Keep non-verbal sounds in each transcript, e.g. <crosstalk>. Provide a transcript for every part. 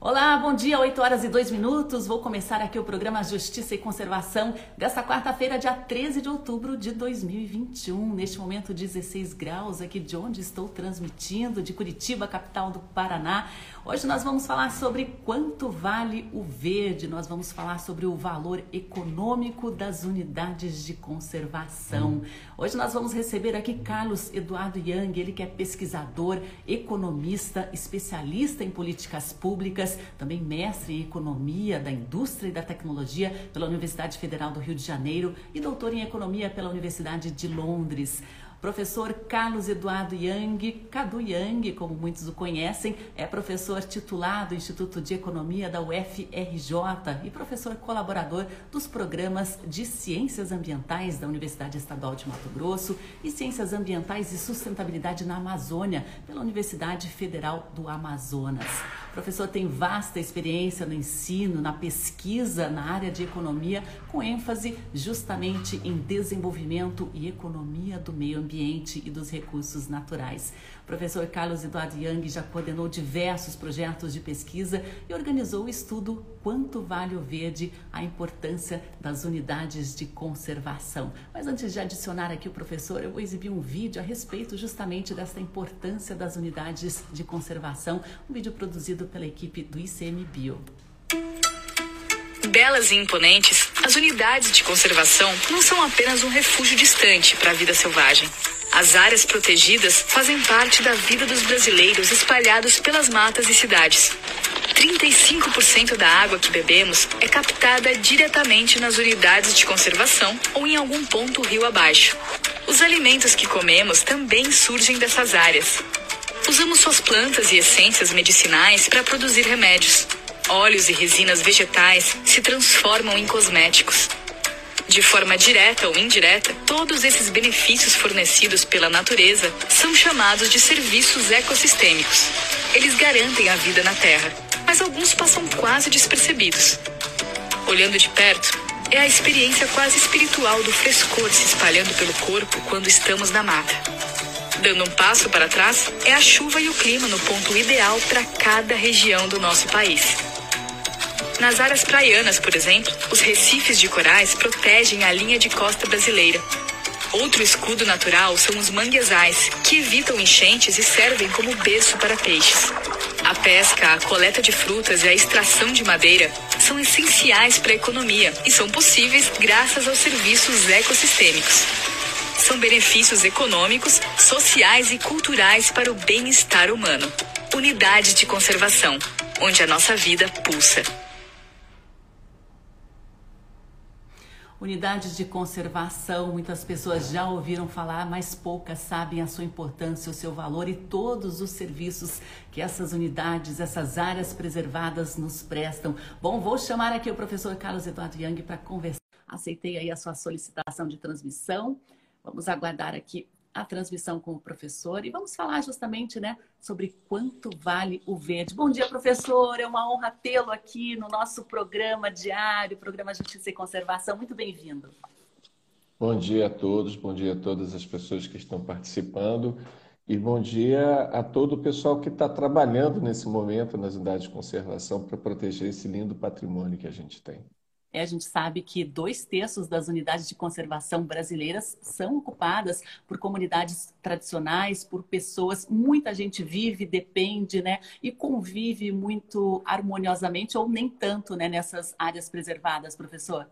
Olá, bom dia, 8 horas e 2 minutos. Vou começar aqui o programa Justiça e Conservação desta quarta-feira, dia 13 de outubro de 2021. Neste momento, 16 graus aqui de onde estou transmitindo, de Curitiba, capital do Paraná. Hoje nós vamos falar sobre quanto vale o verde, nós vamos falar sobre o valor econômico das unidades de conservação. Hoje nós vamos receber aqui Carlos Eduardo Yang, ele que é pesquisador, economista, especialista em políticas públicas, também mestre em economia da indústria e da tecnologia pela Universidade Federal do Rio de Janeiro e doutor em economia pela Universidade de Londres. Professor Carlos Eduardo Yang, Cadu Yang, como muitos o conhecem, é professor titular do Instituto de Economia da UFRJ e professor colaborador dos programas de Ciências Ambientais da Universidade Estadual de Mato Grosso e Ciências Ambientais e Sustentabilidade na Amazônia pela Universidade Federal do Amazonas. O professor tem vasta experiência no ensino, na pesquisa na área de economia, com ênfase justamente em desenvolvimento e economia do meio ambiente e dos recursos naturais. O professor Carlos Eduardo Young já coordenou diversos projetos de pesquisa e organizou o estudo Quanto Vale o Verde, a importância das unidades de conservação. Mas antes de adicionar aqui o professor, eu vou exibir um vídeo a respeito justamente dessa importância das unidades de conservação, um vídeo produzido pela equipe do ICMBio. Belas e imponentes, as unidades de conservação não são apenas um refúgio distante para a vida selvagem. As áreas protegidas fazem parte da vida dos brasileiros espalhados pelas matas e cidades. 35% da água que bebemos é captada diretamente nas unidades de conservação ou em algum ponto rio abaixo. Os alimentos que comemos também surgem dessas áreas. Usamos suas plantas e essências medicinais para produzir remédios. Óleos e resinas vegetais se transformam em cosméticos. De forma direta ou indireta, todos esses benefícios fornecidos pela natureza são chamados de serviços ecossistêmicos. Eles garantem a vida na Terra, mas alguns passam quase despercebidos. Olhando de perto, é a experiência quase espiritual do frescor se espalhando pelo corpo quando estamos na mata. Dando um passo para trás, é a chuva e o clima no ponto ideal para cada região do nosso país. Nas áreas praianas, por exemplo, os recifes de corais protegem a linha de costa brasileira. Outro escudo natural são os manguezais, que evitam enchentes e servem como berço para peixes. A pesca, a coleta de frutas e a extração de madeira são essenciais para a economia e são possíveis graças aos serviços ecossistêmicos. São benefícios econômicos, sociais e culturais para o bem-estar humano. Unidade de conservação, onde a nossa vida pulsa. Unidades de conservação, muitas pessoas já ouviram falar, mas poucas sabem a sua importância, o seu valor e todos os serviços que essas unidades, essas áreas preservadas nos prestam. Bom, vou chamar aqui o professor Carlos Eduardo Young para conversar. Aceitei aí a sua solicitação de transmissão. Vamos aguardar aqui a transmissão com o professor e vamos falar justamente né, sobre quanto vale o verde. Bom dia, professor. É uma honra tê-lo aqui no nosso programa diário, programa Justiça e Conservação. Muito bem-vindo. Bom dia a todos, bom dia a todas as pessoas que estão participando e bom dia a todo o pessoal que está trabalhando nesse momento nas unidades de conservação para proteger esse lindo patrimônio que a gente tem. É, a gente sabe que dois terços das unidades de conservação brasileiras são ocupadas por comunidades tradicionais, por pessoas. Muita gente vive, depende, né? E convive muito harmoniosamente ou nem tanto, né? Nessas áreas preservadas, professor.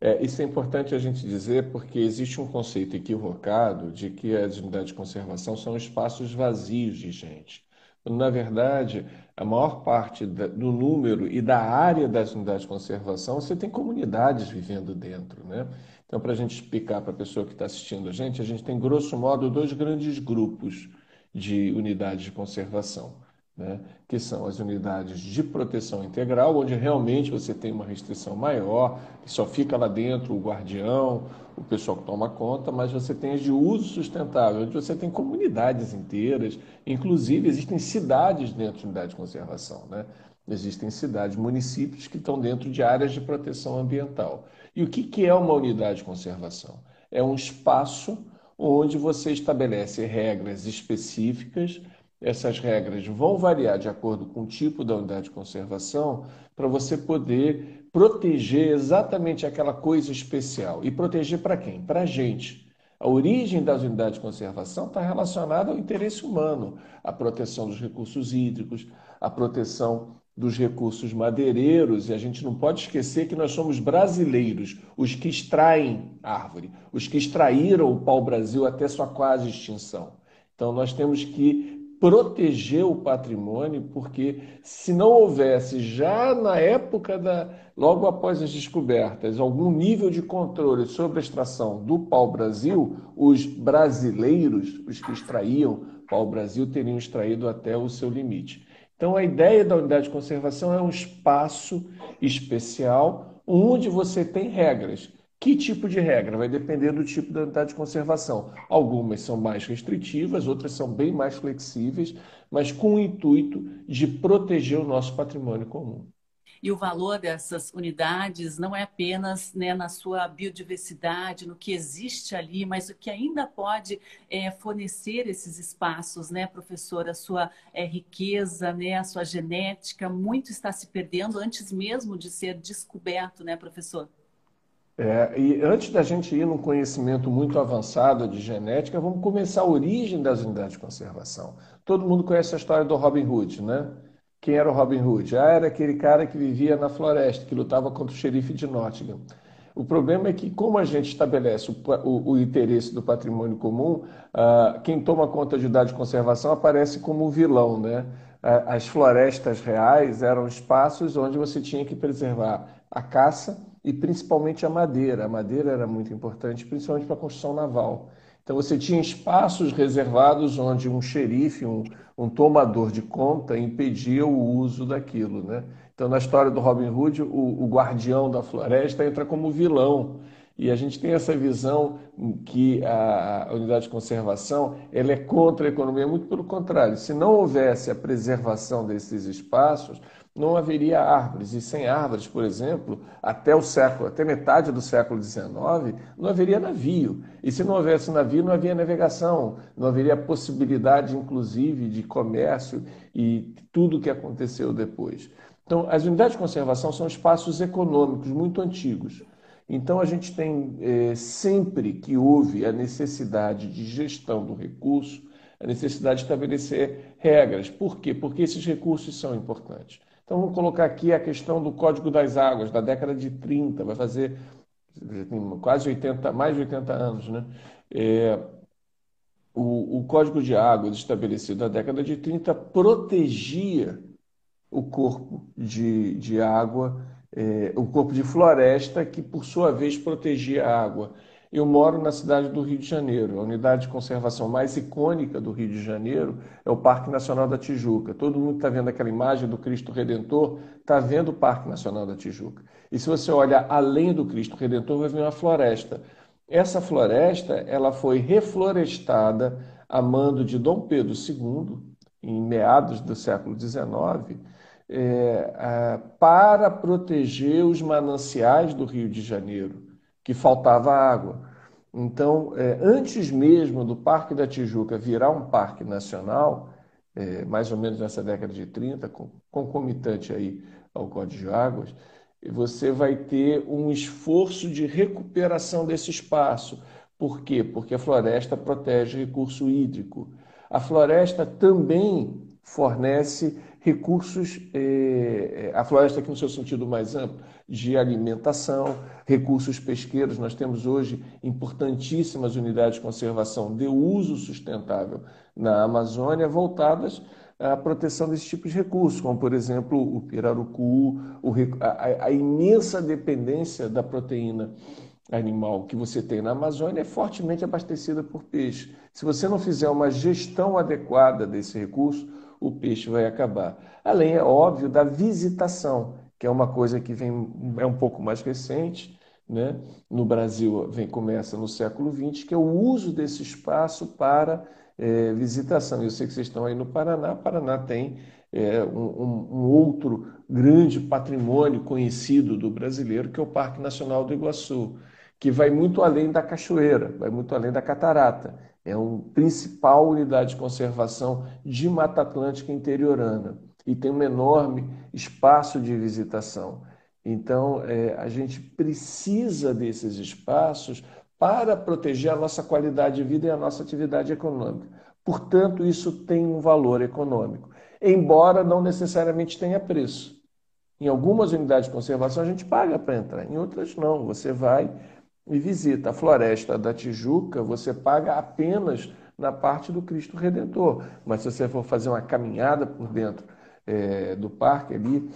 É, isso é importante a gente dizer porque existe um conceito equivocado de que as unidades de conservação são espaços vazios de gente. Na verdade, a maior parte do número e da área das unidades de conservação, você tem comunidades vivendo dentro, né? Então, para a gente explicar para a pessoa que está assistindo a gente, a gente tem, grosso modo, dois grandes grupos de unidades de conservação né, que são as unidades de proteção integral, onde realmente você tem uma restrição maior, que só fica lá dentro o guardião, o pessoal que toma conta, mas você tem as de uso sustentável, onde você tem comunidades inteiras, inclusive existem cidades dentro de unidade de conservação. Né? Existem cidades, municípios que estão dentro de áreas de proteção ambiental. E o que, que é uma unidade de conservação? É um espaço onde você estabelece regras específicas essas regras vão variar de acordo com o tipo da unidade de conservação para você poder proteger exatamente aquela coisa especial. E proteger para quem? Para a gente. A origem das unidades de conservação está relacionada ao interesse humano, a proteção dos recursos hídricos, a proteção dos recursos madeireiros, e a gente não pode esquecer que nós somos brasileiros, os que extraem árvore, os que extraíram o pau-brasil até sua quase extinção. Então nós temos que proteger o patrimônio, porque se não houvesse já na época da logo após as descobertas algum nível de controle sobre a extração do pau-brasil, os brasileiros, os que extraíam pau-brasil, teriam extraído até o seu limite. Então a ideia da unidade de conservação é um espaço especial onde você tem regras que tipo de regra? Vai depender do tipo da unidade de conservação. Algumas são mais restritivas, outras são bem mais flexíveis, mas com o intuito de proteger o nosso patrimônio comum. E o valor dessas unidades não é apenas né, na sua biodiversidade, no que existe ali, mas o que ainda pode é, fornecer esses espaços, né, professor? A sua é, riqueza, né, a sua genética, muito está se perdendo antes mesmo de ser descoberto, né, professor? É, e antes da gente ir num conhecimento muito avançado de genética, vamos começar a origem das unidades de conservação. Todo mundo conhece a história do Robin Hood, né? Quem era o Robin Hood? Ah, era aquele cara que vivia na floresta, que lutava contra o xerife de Nottingham. O problema é que, como a gente estabelece o, o, o interesse do patrimônio comum, ah, quem toma conta de unidade de conservação aparece como vilão, né? As florestas reais eram espaços onde você tinha que preservar a caça e principalmente a madeira. A madeira era muito importante, principalmente para a construção naval. Então você tinha espaços reservados onde um xerife, um, um tomador de conta, impedia o uso daquilo. Né? Então, na história do Robin Hood, o, o guardião da floresta entra como vilão. E a gente tem essa visão que a, unidade de conservação ela é contra a economia, muito pelo contrário. Se não houvesse a preservação desses espaços, não haveria árvores. E sem árvores, por exemplo, até o século, até metade do século XIX, não haveria navio. E se não houvesse navio, não havia navegação, não haveria possibilidade, inclusive, de comércio e tudo o que aconteceu depois. Então, as unidades de conservação são espaços econômicos muito antigos. Então, a gente tem, é, sempre que houve a necessidade de gestão do recurso, a necessidade de estabelecer regras. Por quê? Porque esses recursos são importantes. Então vamos colocar aqui a questão do Código das Águas, da década de 30, vai fazer quase 80, mais de 80 anos, né? É, o, o, Código de Águas estabelecido na década de 30 protegia o corpo de, de água, é, o corpo de floresta, que por sua vez protegia a água. Eu moro na cidade do Rio de Janeiro. A unidade de conservação mais icônica do Rio de Janeiro é o Parque Nacional da Tijuca. Todo mundo está vendo aquela imagem do Cristo Redentor, está vendo o Parque Nacional da Tijuca. E se você olhar além do Cristo Redentor, vai ver uma floresta. Essa floresta ela foi reflorestada a mando de Dom Pedro II, em meados do século XIX, é, para proteger os mananciais do Rio de Janeiro que faltava água. Então, é, antes mesmo do Parque da Tijuca virar um parque nacional, é, mais ou menos nessa década de 30, concomitante aí ao Código de Águas, você vai ter um esforço de recuperação desse espaço. Por quê? Porque a floresta protege recurso hídrico. A floresta também fornece recursos, eh, a floresta aqui no seu sentido mais amplo, de alimentação, recursos pesqueiros. Nós temos hoje importantíssimas unidades de conservação de uso sustentável na Amazônia voltadas à proteção desse tipo de recursos, como, por exemplo, o pirarucu, o, a, a imensa dependência da proteína animal que você tem na Amazônia é fortemente abastecida por peixe. Se você não fizer uma gestão adequada desse recurso, o peixe vai acabar. Além, é óbvio, da visitação, que é uma coisa que vem, é um pouco mais recente, né? no Brasil vem, começa no século XX, que é o uso desse espaço para é, visitação. Eu sei que vocês estão aí no Paraná, Paraná tem é, um, um, outro grande patrimônio conhecido do brasileiro, que é o Parque Nacional do Iguaçu, que vai muito além da cachoeira, vai muito além da catarata. É uma principal unidade de conservação de Mata Atlântica interiorana e tem um enorme espaço de visitação. Então, é, a gente precisa desses espaços para proteger a nossa qualidade de vida e a nossa atividade econômica. Portanto, isso tem um valor econômico, embora não necessariamente tenha preço. Em algumas unidades de conservação a gente paga para entrar, em outras não. Você vai e visita a floresta da Tijuca, você paga apenas na parte do Cristo Redentor. Mas se você for fazer uma caminhada por dentro é, do parque ali,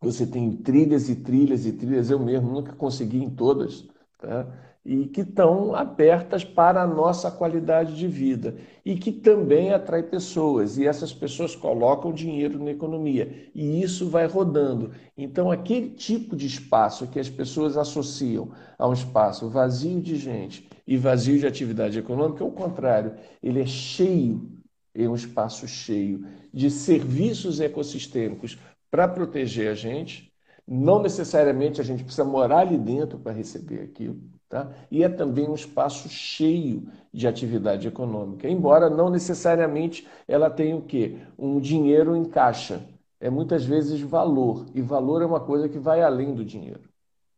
você tem trilhas e trilhas e trilhas. Eu mesmo nunca consegui em todas. Tá? E que estão abertas para a nossa qualidade de vida e que também atrai pessoas e essas pessoas colocam dinheiro na economia e isso vai rodando. Então aquele tipo de espaço que as pessoas associam a um espaço vazio de gente e vazio de atividade econômica, é o contrário, ele é cheio, é um espaço cheio de serviços ecossistêmicos para proteger a gente. Não necessariamente a gente precisa morar ali dentro para receber aquilo Tá? E é também um espaço cheio de atividade econômica, embora não necessariamente ela tenha o quê? Um dinheiro em caixa. É muitas vezes valor, e valor é uma coisa que vai além do dinheiro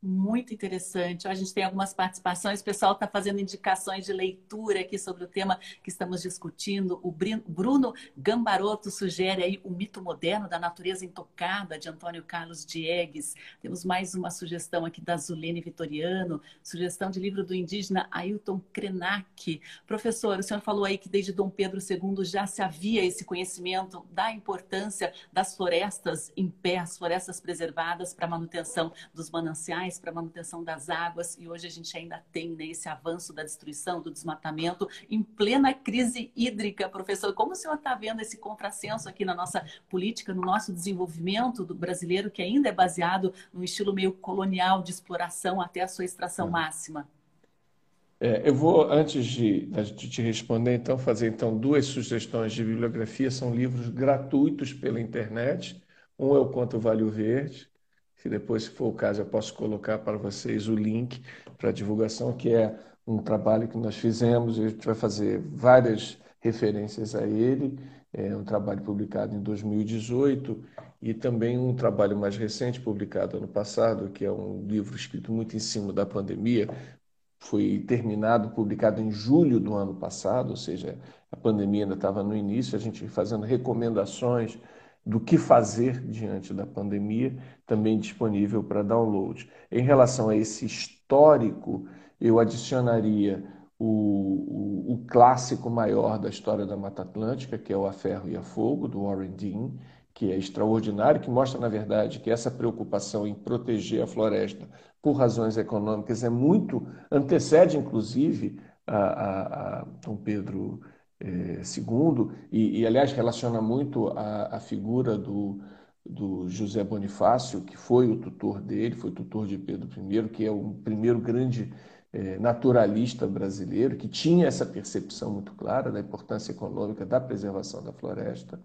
muito interessante. A gente tem algumas participações, o pessoal está fazendo indicações de leitura aqui sobre o tema que estamos discutindo. O Bruno Gambaroto sugere aí o mito moderno da natureza intocada, de Antônio Carlos Diegues. Temos mais uma sugestão aqui da Zulene Vitoriano, sugestão de livro do indígena Ailton Krenak. Professor, o senhor falou aí que desde Dom Pedro II já se havia esse conhecimento da importância das florestas em pé, as florestas preservadas para a manutenção dos mananciais para a manutenção das águas e hoje a gente ainda tem né, esse avanço da destruição, do desmatamento em plena crise hídrica. Professor, como o senhor está vendo esse contrassenso aqui na nossa política, no nosso desenvolvimento do brasileiro, que ainda é baseado num estilo meio colonial de exploração até a sua extração é. máxima? É, eu vou, antes de, de, te responder, então, fazer então duas sugestões de bibliografia. São livros gratuitos pela internet. Um é o Quanto Vale o Verde, que depois, se for o caso, eu posso colocar para vocês o link para divulgação, que é um trabalho que nós fizemos, a gente vai fazer várias referências a ele, é um trabalho publicado em 2018 e também um trabalho mais recente publicado ano passado, que é um livro escrito muito em cima da pandemia, foi terminado, publicado em julho do ano passado, ou seja, a pandemia ainda estava no início, a gente fazendo recomendações do que fazer diante da pandemia, também disponível para download. Em relação a esse histórico, eu adicionaria o, o, o, clássico maior da história da Mata Atlântica, que é o A Ferro e a Fogo, do Warren Dean, que é extraordinário, que mostra, na verdade, que essa preocupação em proteger a floresta por razões econômicas é muito, antecede, inclusive, a, a, a Dom Pedro é, segundo, e, e, aliás relaciona muito a, a figura do, do José Bonifácio, que foi o tutor dele, foi tutor de Pedro I, que é o primeiro grande é, naturalista brasileiro, que tinha essa percepção muito clara da importância econômica da preservação da floresta.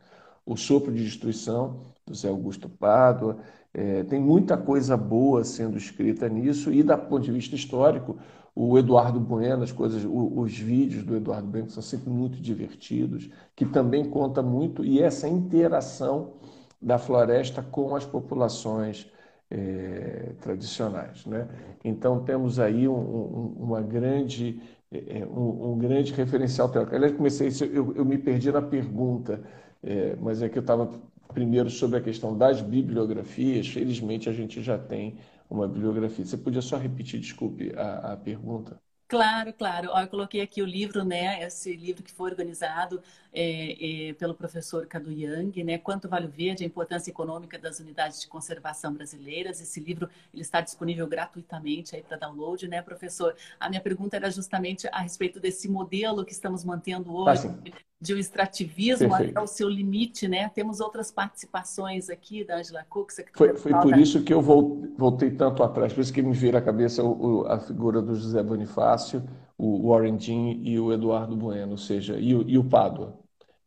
O Sopro de Destruição, do Zé Augusto Pádua, é, tem muita coisa boa sendo escrita nisso, e, do ponto de vista histórico, o Eduardo Bueno, as coisas, os vídeos do Eduardo Bueno são sempre muito divertidos, que também conta muito, e essa interação da floresta com as populações é, tradicionais. Né? Então temos aí um, um, uma grande, é, um, um, grande referencial teórico. Aliás, comecei eu, eu me perdi na pergunta, é, mas é que eu estava primeiro sobre a questão das bibliografias. Felizmente a gente já tem uma bibliografia. Você podia só repetir, desculpe, a, a pergunta? Claro, claro. Eu coloquei aqui o livro, né? Esse livro que foi organizado é, é, pelo professor Cadu Yang, né? Quanto Vale o Verde, a importância econômica das unidades de conservação brasileiras. Esse livro ele está disponível gratuitamente aí para download, né, professor? A minha pergunta era justamente a respeito desse modelo que estamos mantendo tá, hoje. Ah, de um extrativismo Perfeito. até o seu limite, né? Temos outras participações aqui da Angela Cook. Foi, foi por isso que eu voltei tanto atrás, por isso que me vira a cabeça a figura do José Bonifácio, o Warren Dean e o Eduardo Bueno, ou seja, e o, e o Pádua,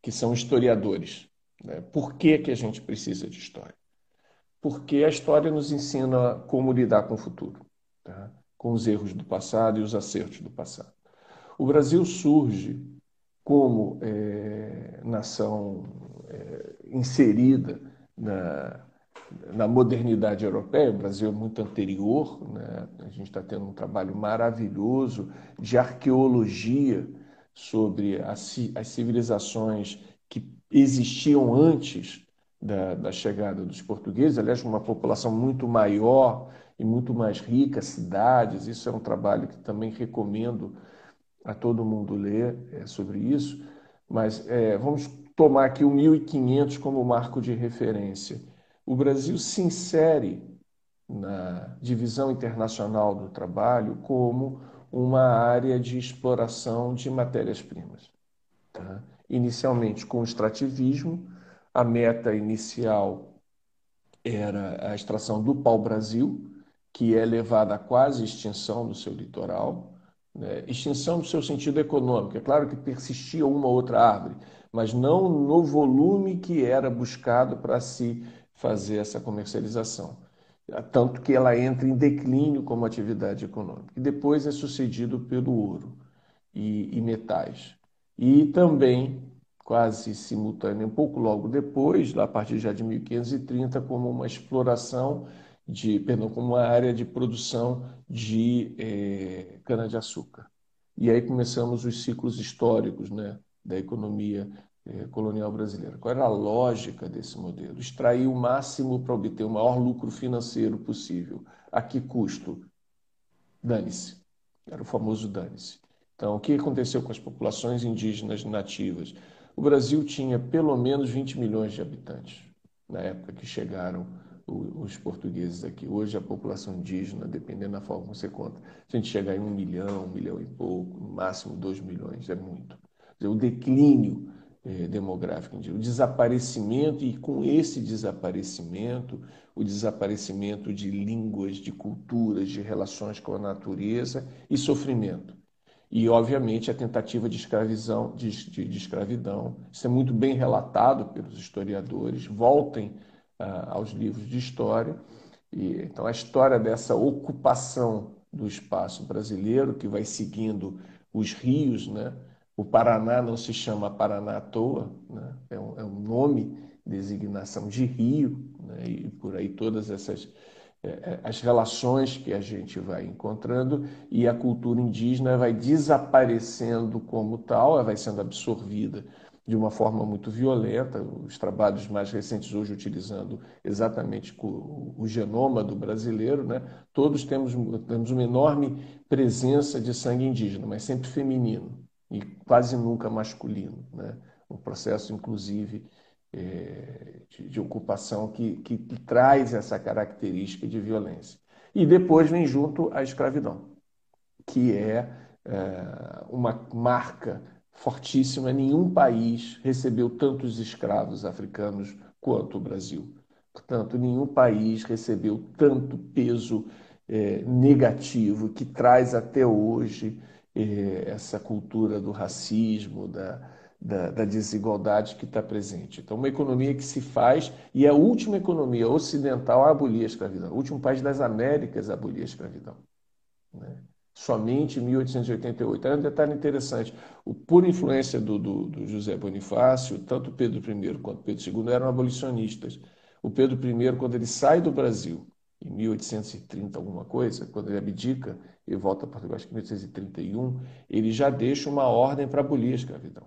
que são historiadores. Né? Por que, que a gente precisa de história? Porque a história nos ensina como lidar com o futuro, tá? com os erros do passado e os acertos do passado. O Brasil surge como é, nação é, inserida na, na modernidade europeia, o Brasil é muito anterior, né? a gente está tendo um trabalho maravilhoso de arqueologia sobre as, civilizações que existiam antes da, da, chegada dos portugueses, aliás, uma população muito maior e muito mais rica, cidades, isso é um trabalho que também recomendo a todo mundo ler é, sobre isso, mas é, vamos tomar aqui o 1500 como marco de referência. O Brasil se insere na divisão internacional do trabalho como uma área de exploração de matérias-primas. Tá? Inicialmente com o extrativismo, a meta inicial era a extração do pau-brasil, que é levada à quase extinção do seu litoral. Né? Extinção no seu sentido econômico. É claro que persistia uma ou outra árvore, mas não no volume que era buscado para se fazer essa comercialização. Tanto que ela entra em declínio como atividade econômica. E depois é sucedido pelo ouro e, e metais. E também, quase simultâneo, um pouco logo depois, a partir já de 1530, como uma exploração de, perdão, como uma área de produção de eh, cana-de-açúcar. E aí começamos os ciclos históricos né, da economia colonial brasileira. Qual era a lógica desse modelo? Extrair o máximo para obter o maior lucro financeiro possível. A que custo? Dane-se. Era o famoso dane-se. Então, o que aconteceu com as populações indígenas nativas? O Brasil tinha pelo menos 20 milhões de habitantes na época que chegaram os portugueses aqui. Hoje a população indígena, dependendo da forma como você conta, a gente chegar em um milhão, um milhão e pouco, no máximo dois milhões, é muito. O declínio eh, demográfico, o desaparecimento, e com esse desaparecimento, o desaparecimento de línguas, de culturas, de relações com a natureza e sofrimento. E, obviamente, a tentativa de, escravizão, de, de, de escravidão. Isso é muito bem relatado pelos historiadores. Voltem aos livros de história. E, então, a história dessa ocupação do espaço brasileiro, que vai seguindo os rios, né? O Paraná não se chama Paraná à toa, né? é, um, é um nome, designação de rio, né? e por aí todas essas é, é, as relações que a gente vai encontrando e a cultura indígena vai desaparecendo como tal, ela vai sendo absorvida de uma forma muito violenta. Os trabalhos mais recentes hoje utilizando exatamente o, genoma do brasileiro, né? todos temos, temos uma enorme presença de sangue indígena, mas sempre feminino e quase nunca masculino. Né? Um processo, inclusive, é, de, de, ocupação que, que, que traz essa característica de violência. E depois vem junto a escravidão, que é, é uma marca fortíssima. Nenhum país recebeu tantos escravos africanos quanto o Brasil. Portanto, nenhum país recebeu tanto peso é, negativo que traz até hoje essa cultura do racismo, da, da, da desigualdade que está presente. Então, uma economia que se faz, e a última economia ocidental a abolir a escravidão, o último país das Américas a abolir a escravidão. Né? somente em 1888. Era um detalhe interessante. O, por influência do, do, do, José Bonifácio, tanto Pedro I quanto Pedro II eram abolicionistas. O Pedro I, quando ele sai do Brasil, em 1830 alguma coisa, quando ele abdica e volta para Portugal, acho que em 1831, ele já deixa uma ordem para abolir a escravidão.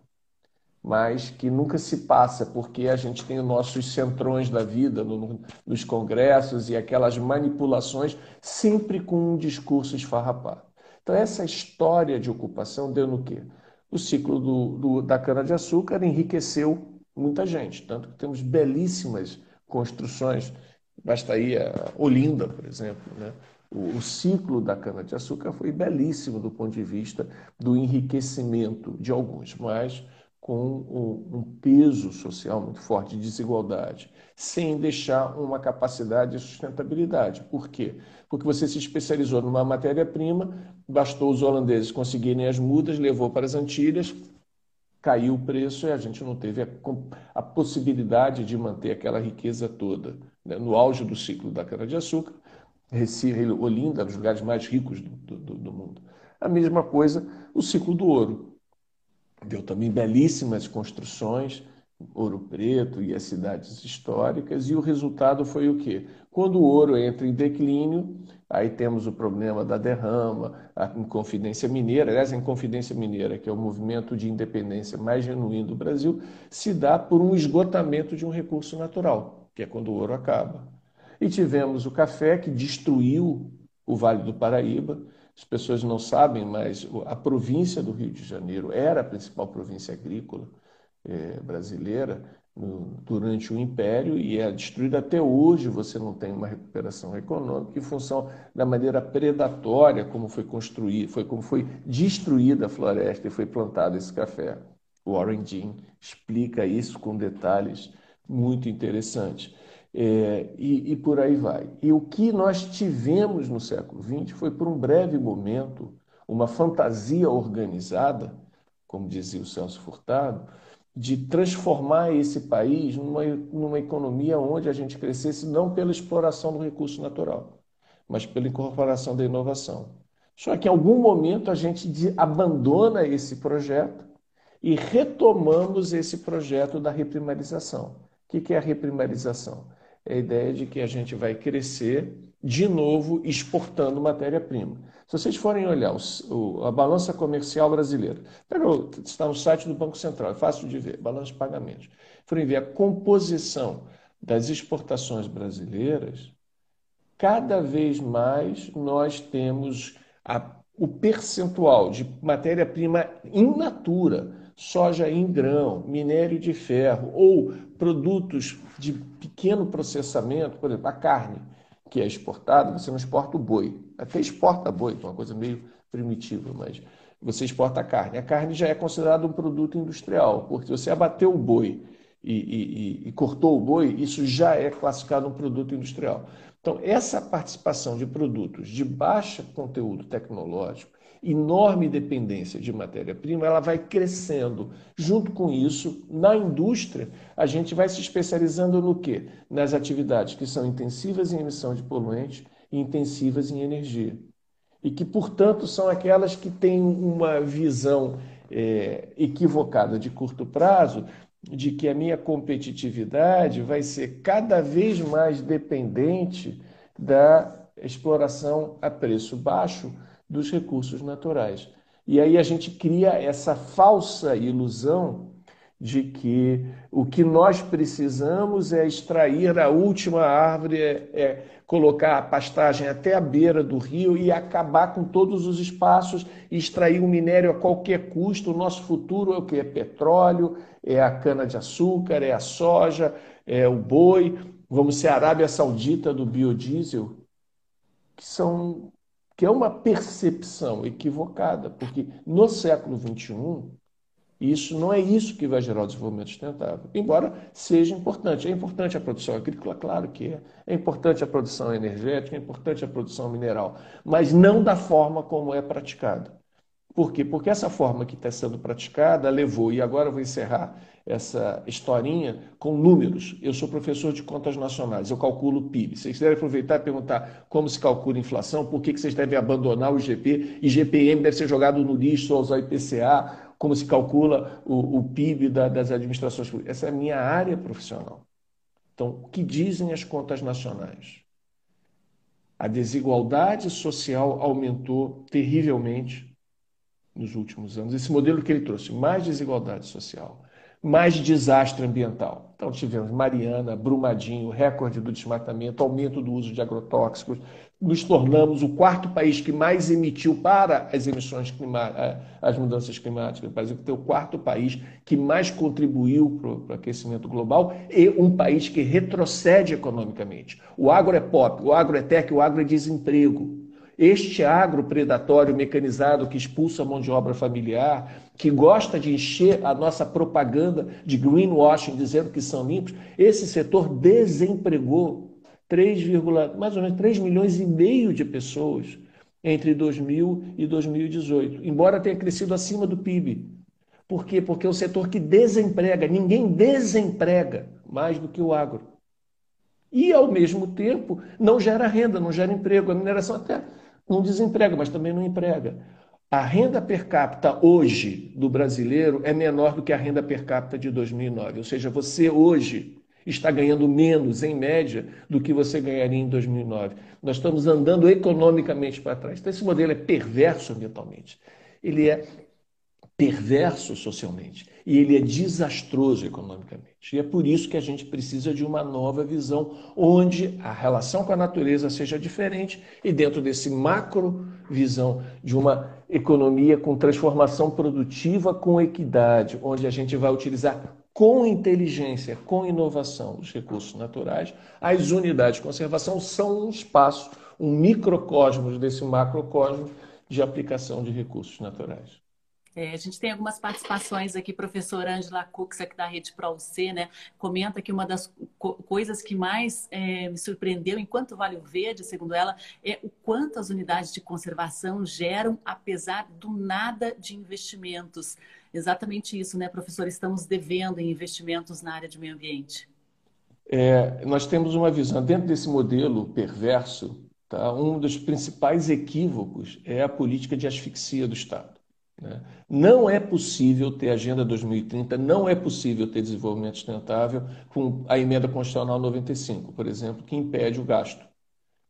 Mas que nunca se passa, porque a gente tem os nossos centrões da vida no, nos congressos e aquelas manipulações, sempre com um discurso esfarrapado. Então, essa história de ocupação deu no quê? O ciclo do, do, da cana-de-açúcar enriqueceu muita gente, tanto que temos belíssimas construções, basta aí a Olinda, por exemplo. Né? O, o ciclo da cana-de-açúcar foi belíssimo do ponto de vista do enriquecimento de alguns, mas com um, peso social muito forte de desigualdade, sem deixar uma capacidade de sustentabilidade. Por quê? Porque você se especializou numa matéria-prima, bastou os holandeses conseguirem as mudas, levou para as Antilhas, caiu o preço e a gente não teve a, a possibilidade de manter aquela riqueza toda. Né? No auge do ciclo da cana-de-açúcar, Recife, Olinda, dos lugares mais ricos do, do, do mundo. A mesma coisa o ciclo do ouro. Deu também belíssimas construções, Ouro Preto e as cidades históricas, e o resultado foi o quê? Quando o ouro entra em declínio, aí temos o problema da derrama, a Inconfidência Mineira, aliás, a Inconfidência Mineira, que é o movimento de independência mais genuíno do Brasil, se dá por um esgotamento de um recurso natural, que é quando o ouro acaba. E tivemos o café, que destruiu o Vale do Paraíba, as pessoas não sabem, mas a província do Rio de Janeiro era a principal província agrícola é, brasileira no, durante o Império e é destruída até hoje. Você não tem uma recuperação econômica em função da maneira predatória como foi construída, foi como foi destruída a floresta e foi plantado esse café. Warren Dean explica isso com detalhes muito interessantes. É, e, e, por aí vai. E o que nós tivemos no século XX foi, por um breve momento, uma fantasia organizada, como dizia o Celso Furtado, de transformar esse país numa, numa economia onde a gente crescesse não pela exploração do recurso natural, mas pela incorporação da inovação. Só que em algum momento a gente abandona esse projeto e retomamos esse projeto da reprimarização. O que é a reprimarização? é a ideia de que a gente vai crescer de novo exportando matéria-prima. Se vocês forem olhar o, a balança comercial brasileira, pega, está no site do Banco Central, é fácil de ver, balança de pagamentos. Forem ver a composição das exportações brasileiras, cada vez mais nós temos a, o percentual de matéria-prima in natura, soja em grão, minério de ferro ou produtos de pequeno processamento, por exemplo, a carne que é exportada, você não exporta o boi. Até exporta boi, que é uma coisa meio primitiva, mas você exporta a carne. A carne já é considerada um produto industrial, porque você abateu o boi e, e, e, cortou o boi, isso já é classificado um produto industrial. Então, essa participação de produtos de baixo conteúdo tecnológico enorme dependência de matéria-prima, ela vai crescendo. Junto com isso, na indústria, a gente vai se especializando no quê? Nas atividades que são intensivas em emissão de poluentes e intensivas em energia. E que, portanto, são aquelas que têm uma visão é, equivocada de curto prazo de que a minha competitividade vai ser cada vez mais dependente da exploração a preço baixo dos recursos naturais. E aí a gente cria essa falsa ilusão de que o que nós precisamos é extrair a última árvore, é, é, colocar a pastagem até a beira do rio e acabar com todos os espaços extrair o minério a qualquer custo. O nosso futuro é o que? É petróleo, é a cana-de-açúcar, é a soja, é o boi. Vamos ser a Arábia Saudita do biodiesel, que são que é uma percepção equivocada, porque no século XXI, isso não é isso que vai gerar o desenvolvimento sustentável, embora seja importante. É importante a produção agrícola, claro que é. É importante a produção energética, é importante a produção mineral, mas não da forma como é praticada. Por quê? Porque essa forma que está sendo praticada levou, e agora eu vou encerrar essa historinha com números. Eu sou professor de contas nacionais, eu calculo o PIB. Vocês devem aproveitar e perguntar como se calcula a inflação, por que, vocês devem abandonar o IGP, IGPM deve ser jogado no lixo, só usar IPCA, como se calcula o, o PIB da, das administrações públicas. Essa é a minha área profissional. Então, o que dizem as contas nacionais? A desigualdade social aumentou terrivelmente nos últimos anos. Esse modelo que ele trouxe, mais desigualdade social, mais desastre ambiental. Então, tivemos Mariana, Brumadinho, recorde do desmatamento, aumento do uso de agrotóxicos. Nos tornamos o quarto país que mais emitiu para as emissões climáticas, as mudanças climáticas. O Brasil tem o quarto país que mais contribuiu para o aquecimento global e um país que retrocede economicamente. O agro é pop, o agro é tech, o agro é desemprego. Este agro predatório mecanizado que expulsa a mão de obra familiar, que gosta de encher a nossa propaganda de greenwashing dizendo que são limpos, esse setor desempregou 3, mais ou menos 3 milhões e meio de pessoas entre 2000 e 2018, embora tenha crescido acima do PIB. Por quê? Porque é um setor que desemprega, ninguém desemprega mais do que o agro. E, ao mesmo tempo, não gera renda, não gera emprego. A mineração até não desemprega, mas também não emprega. A renda per capita hoje do brasileiro é menor do que a renda per capita de 2009. Ou seja, você hoje está ganhando menos, em média, do que você ganharia em 2009. Nós estamos andando economicamente para trás. Então, esse modelo é perverso ambientalmente. Ele é perverso socialmente e ele é desastroso economicamente. E é por isso que a gente precisa de uma nova visão onde a relação com a natureza seja diferente e dentro desse macro visão de uma economia com transformação produtiva com equidade, onde a gente vai utilizar com inteligência, com inovação os recursos naturais, as unidades de conservação são um espaço, um microcosmos desse macrocosmos de aplicação de recursos naturais. É, a gente tem algumas participações aqui, professora Angela Cux, aqui da Rede ProUC, né? Comenta que uma das co coisas que mais é, me surpreendeu enquanto Vale Verde, segundo ela, é o quanto as unidades de conservação geram, apesar do nada de investimentos. Exatamente isso, né, professor? Estamos devendo em investimentos na área de meio ambiente. É, nós temos uma visão, dentro desse modelo perverso, tá? um dos principais equívocos é a política de asfixia do Estado. Né? Não é possível ter Agenda 2030, não é possível ter desenvolvimento sustentável com a emenda constitucional 95, por exemplo, que impede o gasto.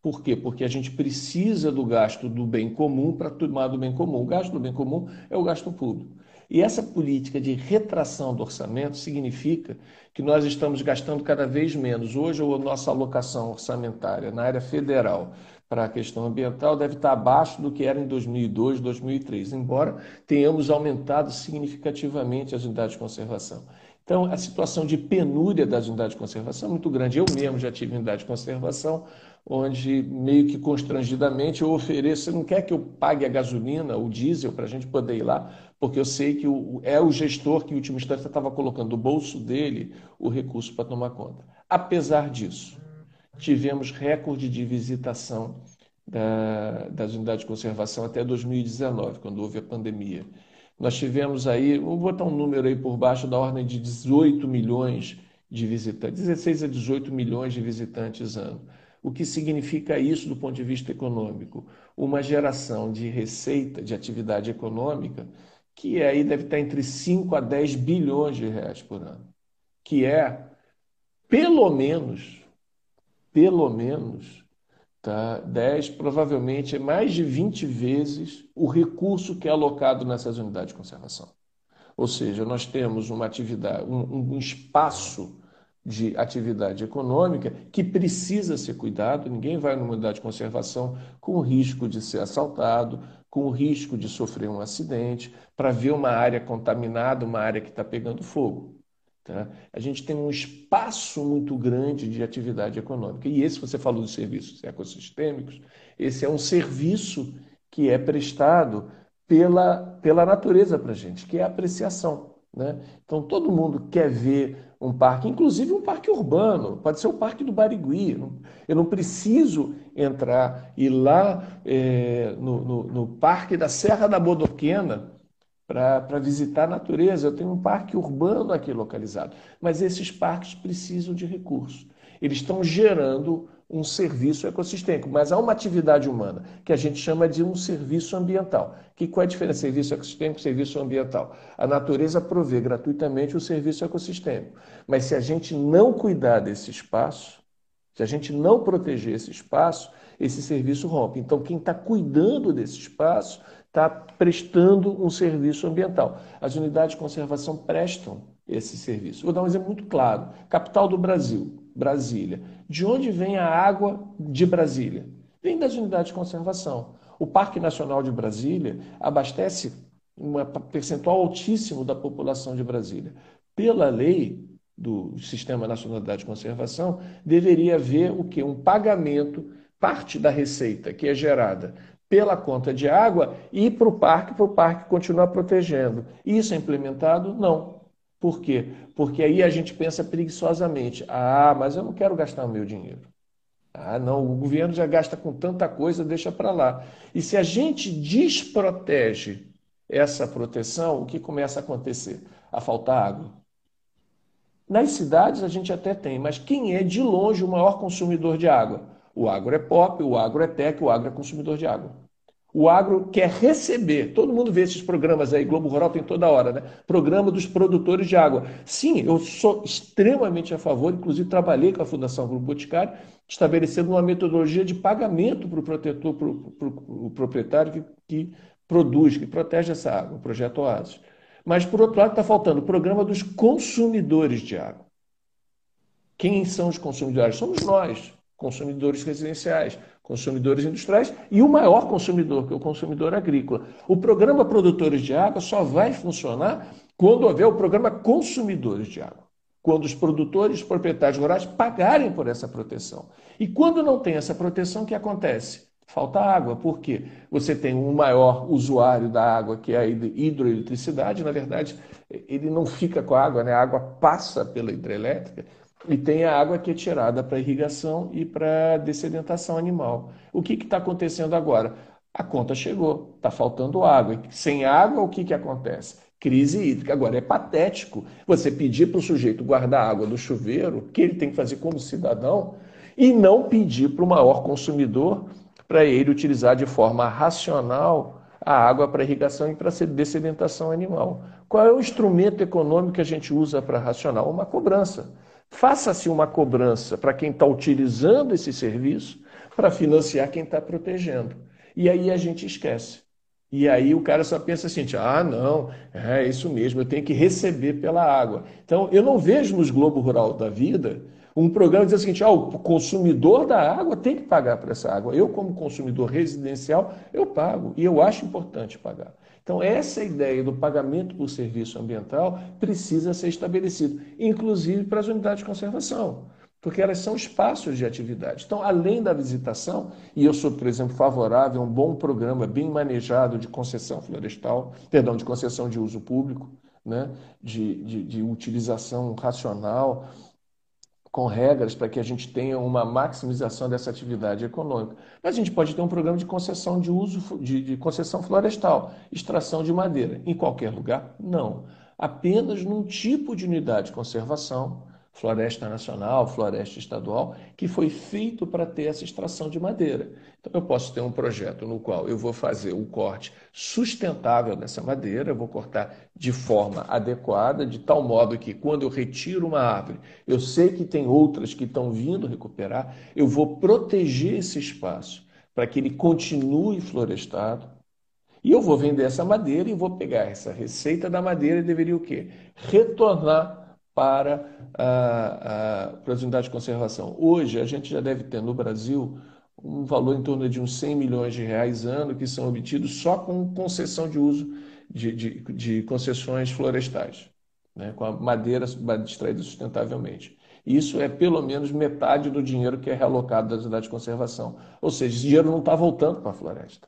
Por quê? Porque a gente precisa do gasto do bem comum para tomar do bem comum. O gasto do bem comum é o gasto público. E essa política de retração do orçamento significa que nós estamos gastando cada vez menos. Hoje, a nossa alocação orçamentária na área federal para a questão ambiental deve estar abaixo do que era em 2002, 2003, embora tenhamos aumentado significativamente as unidades de conservação. Então, a situação de penúria das unidades de conservação é muito grande. Eu mesmo já tive unidade de conservação, onde meio que constrangidamente eu ofereço, você não quer que eu pague a gasolina, o diesel, para a gente poder ir lá, porque eu sei que o, é o gestor que, em última instância, estava colocando no bolso dele o recurso para tomar conta. Apesar disso, tivemos recorde de visitação da, das unidades de conservação até 2019, quando houve a pandemia. Nós tivemos aí, vou botar um número aí por baixo, da ordem de 18 milhões de visitantes, 16 a 18 milhões de visitantes ano. O que significa isso do ponto de vista econômico? Uma geração de receita, de atividade econômica, que aí deve estar entre 5 a 10 bilhões de reais por ano, que é, pelo menos, pelo menos, tá? 10, provavelmente mais de 20 vezes o recurso que é alocado nessas unidades de conservação. Ou seja, nós temos uma atividade, um, um espaço de atividade econômica que precisa ser cuidado. Ninguém vai numa unidade de conservação com o risco de ser assaltado, com o risco de sofrer um acidente, para ver uma área contaminada, uma área que está pegando fogo. Tá? A gente tem um espaço muito grande de atividade econômica. E esse, você falou dos serviços ecossistêmicos, esse é um serviço que é prestado pela, pela natureza para a gente, que é a apreciação. Né? Então, todo mundo quer ver um parque, inclusive um parque urbano, pode ser o Parque do Barigui. Eu não preciso entrar e ir lá é, no, no, no Parque da Serra da Bodoquena para visitar a natureza. Eu tenho um parque urbano aqui localizado. Mas esses parques precisam de recursos. Eles estão gerando um serviço ecossistêmico, mas há uma atividade humana que a gente chama de um serviço ambiental. Que qual é a diferença serviço ecossistêmico e serviço ambiental? A natureza provê gratuitamente o serviço ecossistêmico, mas se a gente não cuidar desse espaço, se a gente não proteger esse espaço, esse serviço rompe. Então, quem está cuidando desse espaço está prestando um serviço ambiental. As unidades de conservação prestam esse serviço. Vou dar um exemplo muito claro. Capital do Brasil, Brasília. De onde vem a água de Brasília? Vem das unidades de conservação. O Parque Nacional de Brasília abastece um percentual altíssimo da população de Brasília. Pela lei do Sistema Nacional de Conservação, deveria haver o que? Um pagamento, parte da receita que é gerada pela conta de água e para o parque, para o parque continuar protegendo. Isso é implementado? Não. Por quê? Porque aí a gente pensa preguiçosamente: ah, mas eu não quero gastar o meu dinheiro. Ah, não, o governo já gasta com tanta coisa, deixa para lá. E se a gente desprotege essa proteção, o que começa a acontecer? A faltar água. Nas cidades a gente até tem, mas quem é de longe o maior consumidor de água? O agro é pop, o agro é tech, o agro é consumidor de água. O agro quer receber. Todo mundo vê esses programas aí, Globo Rural tem toda hora, né? Programa dos produtores de água. Sim, eu sou extremamente a favor, inclusive trabalhei com a Fundação Grupo Boticário, estabelecendo uma metodologia de pagamento para o protetor, para o proprietário que, que produz, que protege essa água, o projeto Oasis. Mas, por outro lado, está faltando o programa dos consumidores de água. Quem são os consumidores? Somos nós, consumidores residenciais, consumidores industriais e o maior consumidor, que é o consumidor agrícola. O programa Produtores de Água só vai funcionar quando houver o programa Consumidores de Água. Quando os produtores, proprietários rurais pagarem por essa proteção. E quando não tem essa proteção, o que acontece? Falta água, porque você tem um maior usuário da água, que é a hidroeletricidade, na verdade, ele não fica com a água, né? a água passa pela hidrelétrica, e tem a água que é tirada para irrigação e para dessedentação animal. O que está acontecendo agora? A conta chegou, está faltando água. Sem água, o que, que acontece? Crise hídrica. Agora, é patético você pedir para o sujeito guardar água do chuveiro, que ele tem que fazer como cidadão, e não pedir para o maior consumidor para ele utilizar de forma racional a água para irrigação e para dessedentação animal. Qual é o instrumento econômico que a gente usa para racional? Uma cobrança. Faça-se uma cobrança para quem está utilizando esse serviço para financiar quem está protegendo. E aí a gente esquece. E aí o cara só pensa assim: ah, não, é isso mesmo, eu tenho que receber pela água. Então, eu não vejo nos Globo Rural da Vida um programa que diz o seguinte: ah, o consumidor da água tem que pagar por essa água. Eu, como consumidor residencial, eu pago. E eu acho importante pagar. Então, essa ideia do pagamento por serviço ambiental precisa ser estabelecido, inclusive para as unidades de conservação, porque elas são espaços de atividade. Então, além da visitação, e eu sou, por exemplo, favorável a um bom programa bem manejado de concessão florestal, perdão, de concessão de uso público, né, de, de, de utilização racional, com regras para que a gente tenha uma maximização dessa atividade econômica. Mas a gente pode ter um programa de concessão de uso de, de concessão florestal, extração de madeira. Em qualquer lugar? Não. Apenas num tipo de unidade de conservação floresta nacional, floresta estadual, que foi feito para ter essa extração de madeira. Então, eu posso ter um projeto no qual eu vou fazer o corte sustentável dessa madeira, vou cortar de forma adequada, de tal modo que quando eu retiro uma árvore, eu sei que tem outras que estão vindo recuperar, eu vou proteger esse espaço para que ele continue florestado. E eu vou vender essa madeira e vou pegar essa receita da madeira e deveria o quê? Retornar para, a, para as unidades de conservação. Hoje, a gente já deve ter no Brasil um valor em torno de uns 100 milhões de reais ano que são obtidos só com concessão de uso de, de, de concessões florestais, né, com a madeira extraída sustentavelmente. Isso é pelo menos metade do dinheiro que é realocado das unidades de conservação. Ou seja, esse dinheiro não está voltando para a floresta.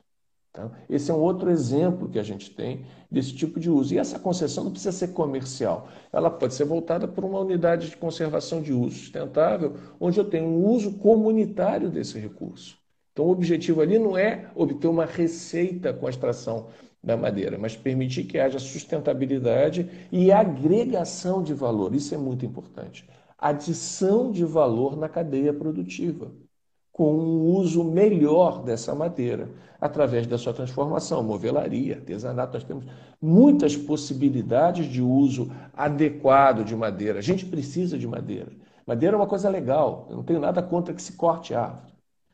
Então, esse é um outro exemplo que a gente tem desse tipo de uso. E essa concessão não precisa ser comercial, ela pode ser voltada para uma unidade de conservação de uso sustentável, onde eu tenho um uso comunitário desse recurso. Então, o objetivo ali não é obter uma receita com a extração da madeira, mas permitir que haja sustentabilidade e agregação de valor. Isso é muito importante. Adição de valor na cadeia produtiva com um uso melhor dessa madeira, através da sua transformação, movelaria, artesanato. Nós temos muitas possibilidades de uso adequado de madeira. A gente precisa de madeira. Madeira é uma coisa legal, eu não tenho nada contra que se corte árvore.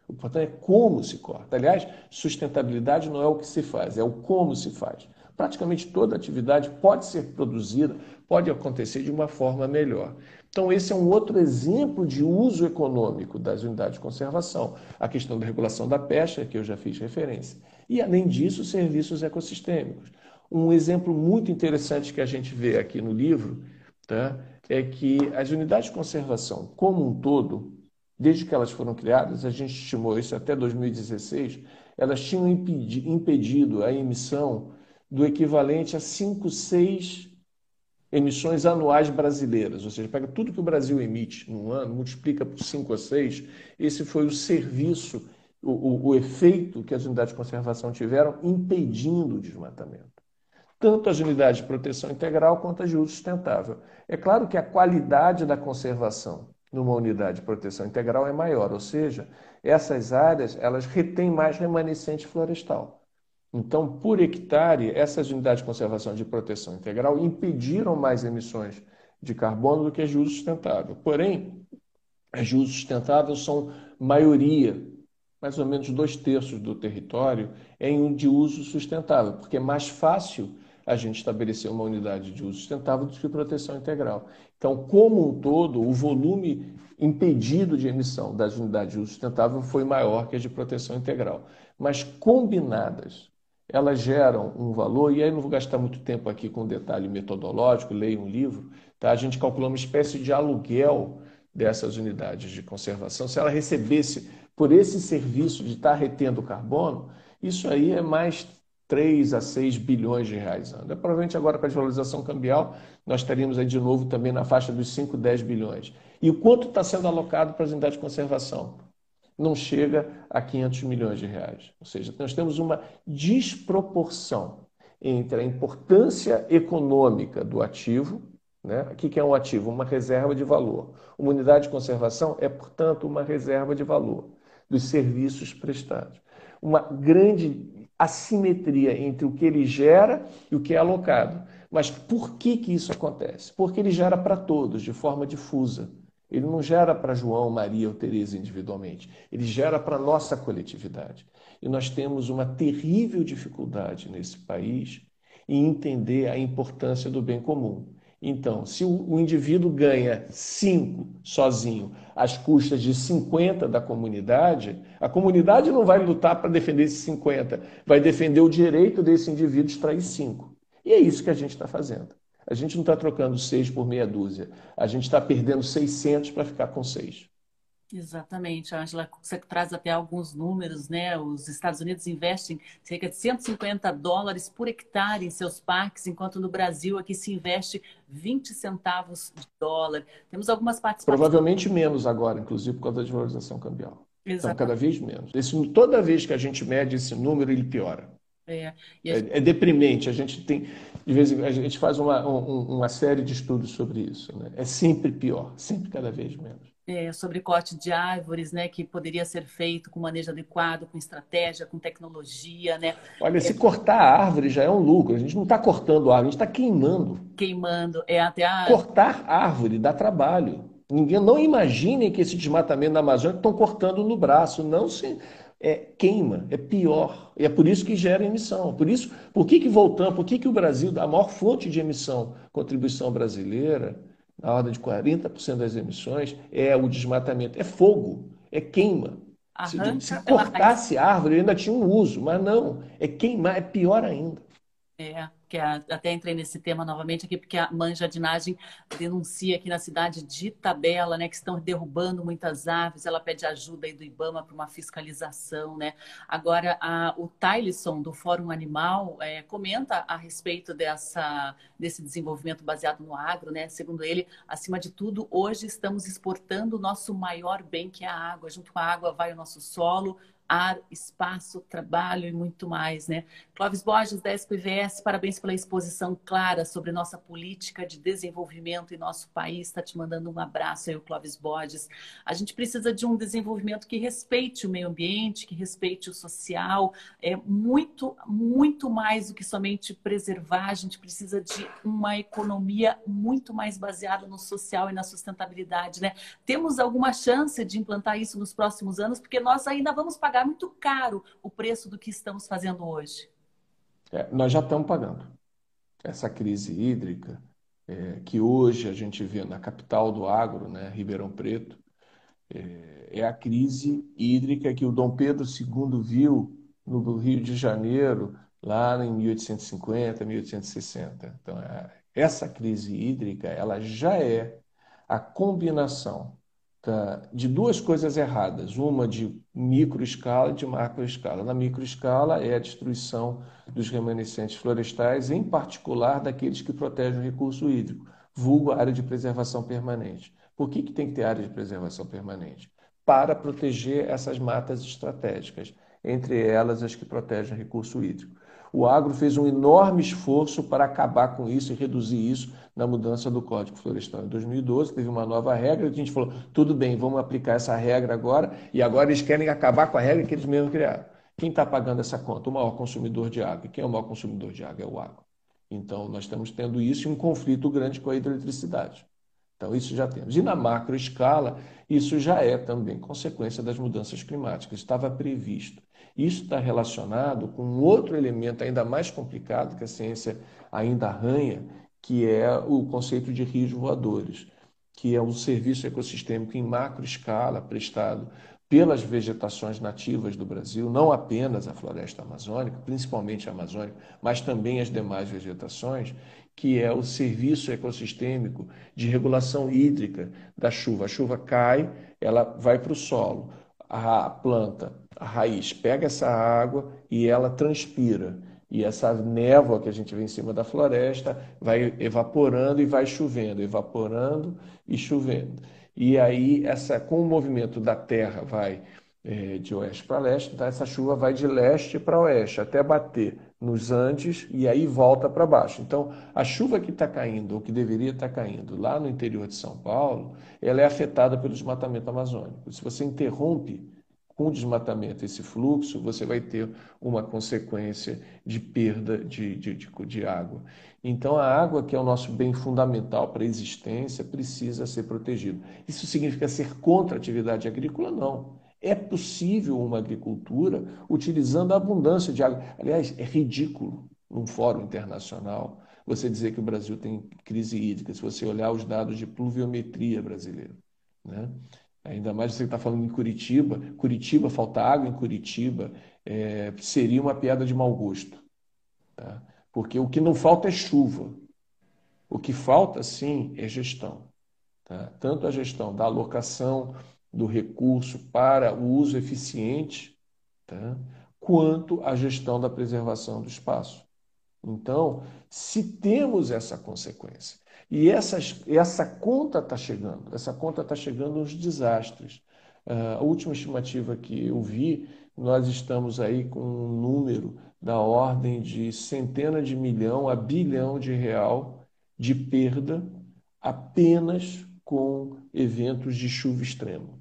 O importante é como se corta. Aliás, sustentabilidade não é o que se faz, é o como se faz. Praticamente toda atividade pode ser produzida, pode acontecer de uma forma melhor. Então, esse é um outro exemplo de uso econômico das unidades de conservação. A questão da regulação da pesca, que eu já fiz referência. E, além disso, serviços ecossistêmicos. Um exemplo muito interessante que a gente vê aqui no livro tá, é que as unidades de conservação, como um todo, desde que elas foram criadas, a gente estimou isso até 2016, elas tinham impedido a emissão do equivalente a 5, 6 emissões anuais brasileiras, ou seja, pega tudo que o Brasil emite num ano, multiplica por 5 ou 6, esse foi o serviço, o, o, o efeito que as unidades de conservação tiveram impedindo o desmatamento. Tanto as unidades de proteção integral quanto as de uso sustentável. É claro que a qualidade da conservação numa unidade de proteção integral é maior, ou seja, essas áreas elas retêm mais remanescente florestal. Então, por hectare, essas unidades de conservação de proteção integral impediram mais emissões de carbono do que as de uso sustentável. Porém, as de uso sustentável são maioria, mais ou menos dois terços do território, em de uso sustentável, porque é mais fácil a gente estabelecer uma unidade de uso sustentável do que proteção integral. Então, como um todo, o volume impedido de emissão das unidades de uso sustentável foi maior que as de proteção integral. Mas combinadas, elas geram um valor, e aí não vou gastar muito tempo aqui com detalhe metodológico, leia um livro, tá? a gente calculou uma espécie de aluguel dessas unidades de conservação. Se ela recebesse por esse serviço de estar retendo carbono, isso aí é mais 3 a 6 bilhões de reais ano. É, provavelmente agora com a desvalorização cambial, nós estaríamos aí de novo também na faixa dos 5, 10 bilhões. E o quanto está sendo alocado para as unidades de conservação? Não chega a 500 milhões de reais. Ou seja, nós temos uma desproporção entre a importância econômica do ativo, né? o que é um ativo? Uma reserva de valor. Uma unidade de conservação é, portanto, uma reserva de valor dos serviços prestados. Uma grande assimetria entre o que ele gera e o que é alocado. Mas por que, que isso acontece? Porque ele gera para todos, de forma difusa. Ele não gera para João, Maria ou Teresa individualmente. Ele gera para a nossa coletividade. E nós temos uma terrível dificuldade nesse país em entender a importância do bem comum. Então, se o indivíduo ganha 5 sozinho às custas de 50 da comunidade, a comunidade não vai lutar para defender esses 50, vai defender o direito desse indivíduo extrair 5. E é isso que a gente está fazendo. A gente não está trocando seis por meia dúzia. A gente está perdendo 600 para ficar com seis. Exatamente, Angela. Você traz até alguns números, né? Os Estados Unidos investem cerca de 150 dólares por hectare em seus parques, enquanto no Brasil aqui se investe 20 centavos de dólar. Temos algumas participações. Provavelmente menos agora, inclusive por causa da desvalorização cambial. Exatamente. Então, cada vez menos. Esse, toda vez que a gente mede esse número, ele piora. É, a... é, é deprimente. A gente tem, de vez em a gente faz uma, um, uma série de estudos sobre isso. Né? É sempre pior, sempre cada vez menos. É, sobre corte de árvores, né, que poderia ser feito com manejo adequado, com estratégia, com tecnologia, né? Olha, se cortar a árvore já é um lucro. A gente não está cortando a árvore, a gente está queimando. Queimando, é até a... Cortar árvore dá trabalho. Ninguém não imaginem que esse desmatamento na Amazônia estão cortando no braço, não se é, queima, é pior. E é por isso que gera emissão. Por isso, por que, que voltamos, por que, que o Brasil, a maior fonte de emissão, contribuição brasileira, na ordem de 40% das emissões, é o desmatamento. É fogo, é queima. Arranca, se, se cortasse árvore, ainda tinha um uso, mas não, é queimar, é pior ainda. É que até entrei nesse tema novamente aqui, porque a mãe Jardinagem denuncia aqui na cidade de Tabela, né, que estão derrubando muitas árvores, ela pede ajuda aí do IBAMA para uma fiscalização, né. Agora, a, o Tylisson, do Fórum Animal, é, comenta a respeito dessa, desse desenvolvimento baseado no agro, né, segundo ele, acima de tudo, hoje estamos exportando o nosso maior bem, que é a água, junto com a água vai o nosso solo, ar, espaço, trabalho e muito mais, né? Clóvis Borges, da SPVS, parabéns pela exposição clara sobre nossa política de desenvolvimento em nosso país. Está te mandando um abraço aí, o Clóvis Borges. A gente precisa de um desenvolvimento que respeite o meio ambiente, que respeite o social, é muito, muito mais do que somente preservar. A gente precisa de uma economia muito mais baseada no social e na sustentabilidade, né? Temos alguma chance de implantar isso nos próximos anos, porque nós ainda vamos pagar muito caro o preço do que estamos fazendo hoje. É, nós já estamos pagando. Essa crise hídrica, é, que hoje a gente vê na capital do agro, né, Ribeirão Preto, é, é a crise hídrica que o Dom Pedro II viu no Rio de Janeiro, lá em 1850, 1860. Então, essa crise hídrica, ela já é a combinação tá, de duas coisas erradas, uma de micro escala e de macro escala. Na micro escala é a destruição dos remanescentes florestais, em particular daqueles que protegem o recurso hídrico, vulgo área de preservação permanente. Por que, que tem que ter área de preservação permanente? Para proteger essas matas estratégicas, entre elas as que protegem o recurso hídrico. O agro fez um enorme esforço para acabar com isso e reduzir isso na mudança do Código Florestal. Em 2012 teve uma nova regra, a gente falou, tudo bem, vamos aplicar essa regra agora, e agora eles querem acabar com a regra que eles mesmos criaram. Quem está pagando essa conta? O maior consumidor de água. E quem é o maior consumidor de água? É o água. Então, nós estamos tendo isso em um conflito grande com a hidroeletricidade. Então, isso já temos. E na macro escala, isso já é também consequência das mudanças climáticas, estava previsto. Isso está relacionado com outro elemento ainda mais complicado que a ciência ainda arranha, que é o conceito de rios voadores, que é um serviço ecossistêmico em macro escala prestado pelas vegetações nativas do Brasil, não apenas a floresta amazônica, principalmente a amazônica, mas também as demais vegetações, que é o serviço ecossistêmico de regulação hídrica da chuva. A chuva cai, ela vai para o solo, a planta, a raiz, pega essa água e ela transpira. E essa névoa que a gente vê em cima da floresta vai evaporando e vai chovendo, evaporando e chovendo. E aí, essa, com o movimento da Terra, vai é, de oeste para leste, então essa chuva vai de leste para oeste, até bater nos Andes e aí volta para baixo. Então, a chuva que está caindo, ou que deveria estar tá caindo lá no interior de São Paulo, ela é afetada pelo desmatamento amazônico. Se você interrompe com o desmatamento esse fluxo, você vai ter uma consequência de perda de, de, de, de água. Então, a água, que é o nosso bem fundamental para a existência, precisa ser protegida. Isso significa ser contra a atividade agrícola? Não. É possível uma agricultura utilizando a abundância de água. Aliás, é ridículo num fórum internacional você dizer que o Brasil tem crise hídrica, se você olhar os dados de pluviometria brasileira. Né? Ainda mais você está falando em Curitiba. Curitiba, falta água em Curitiba, é, seria uma piada de mau gosto. Tá? Porque o que não falta é chuva. O que falta, sim, é gestão. Tá? Tanto a gestão da alocação do recurso para o uso eficiente, tá? quanto a gestão da preservação do espaço. Então, se temos essa consequência, e essas, essa conta está chegando, essa conta está chegando nos desastres. Uh, a última estimativa que eu vi, nós estamos aí com um número da ordem de centena de milhão a bilhão de real de perda apenas com eventos de chuva extrema.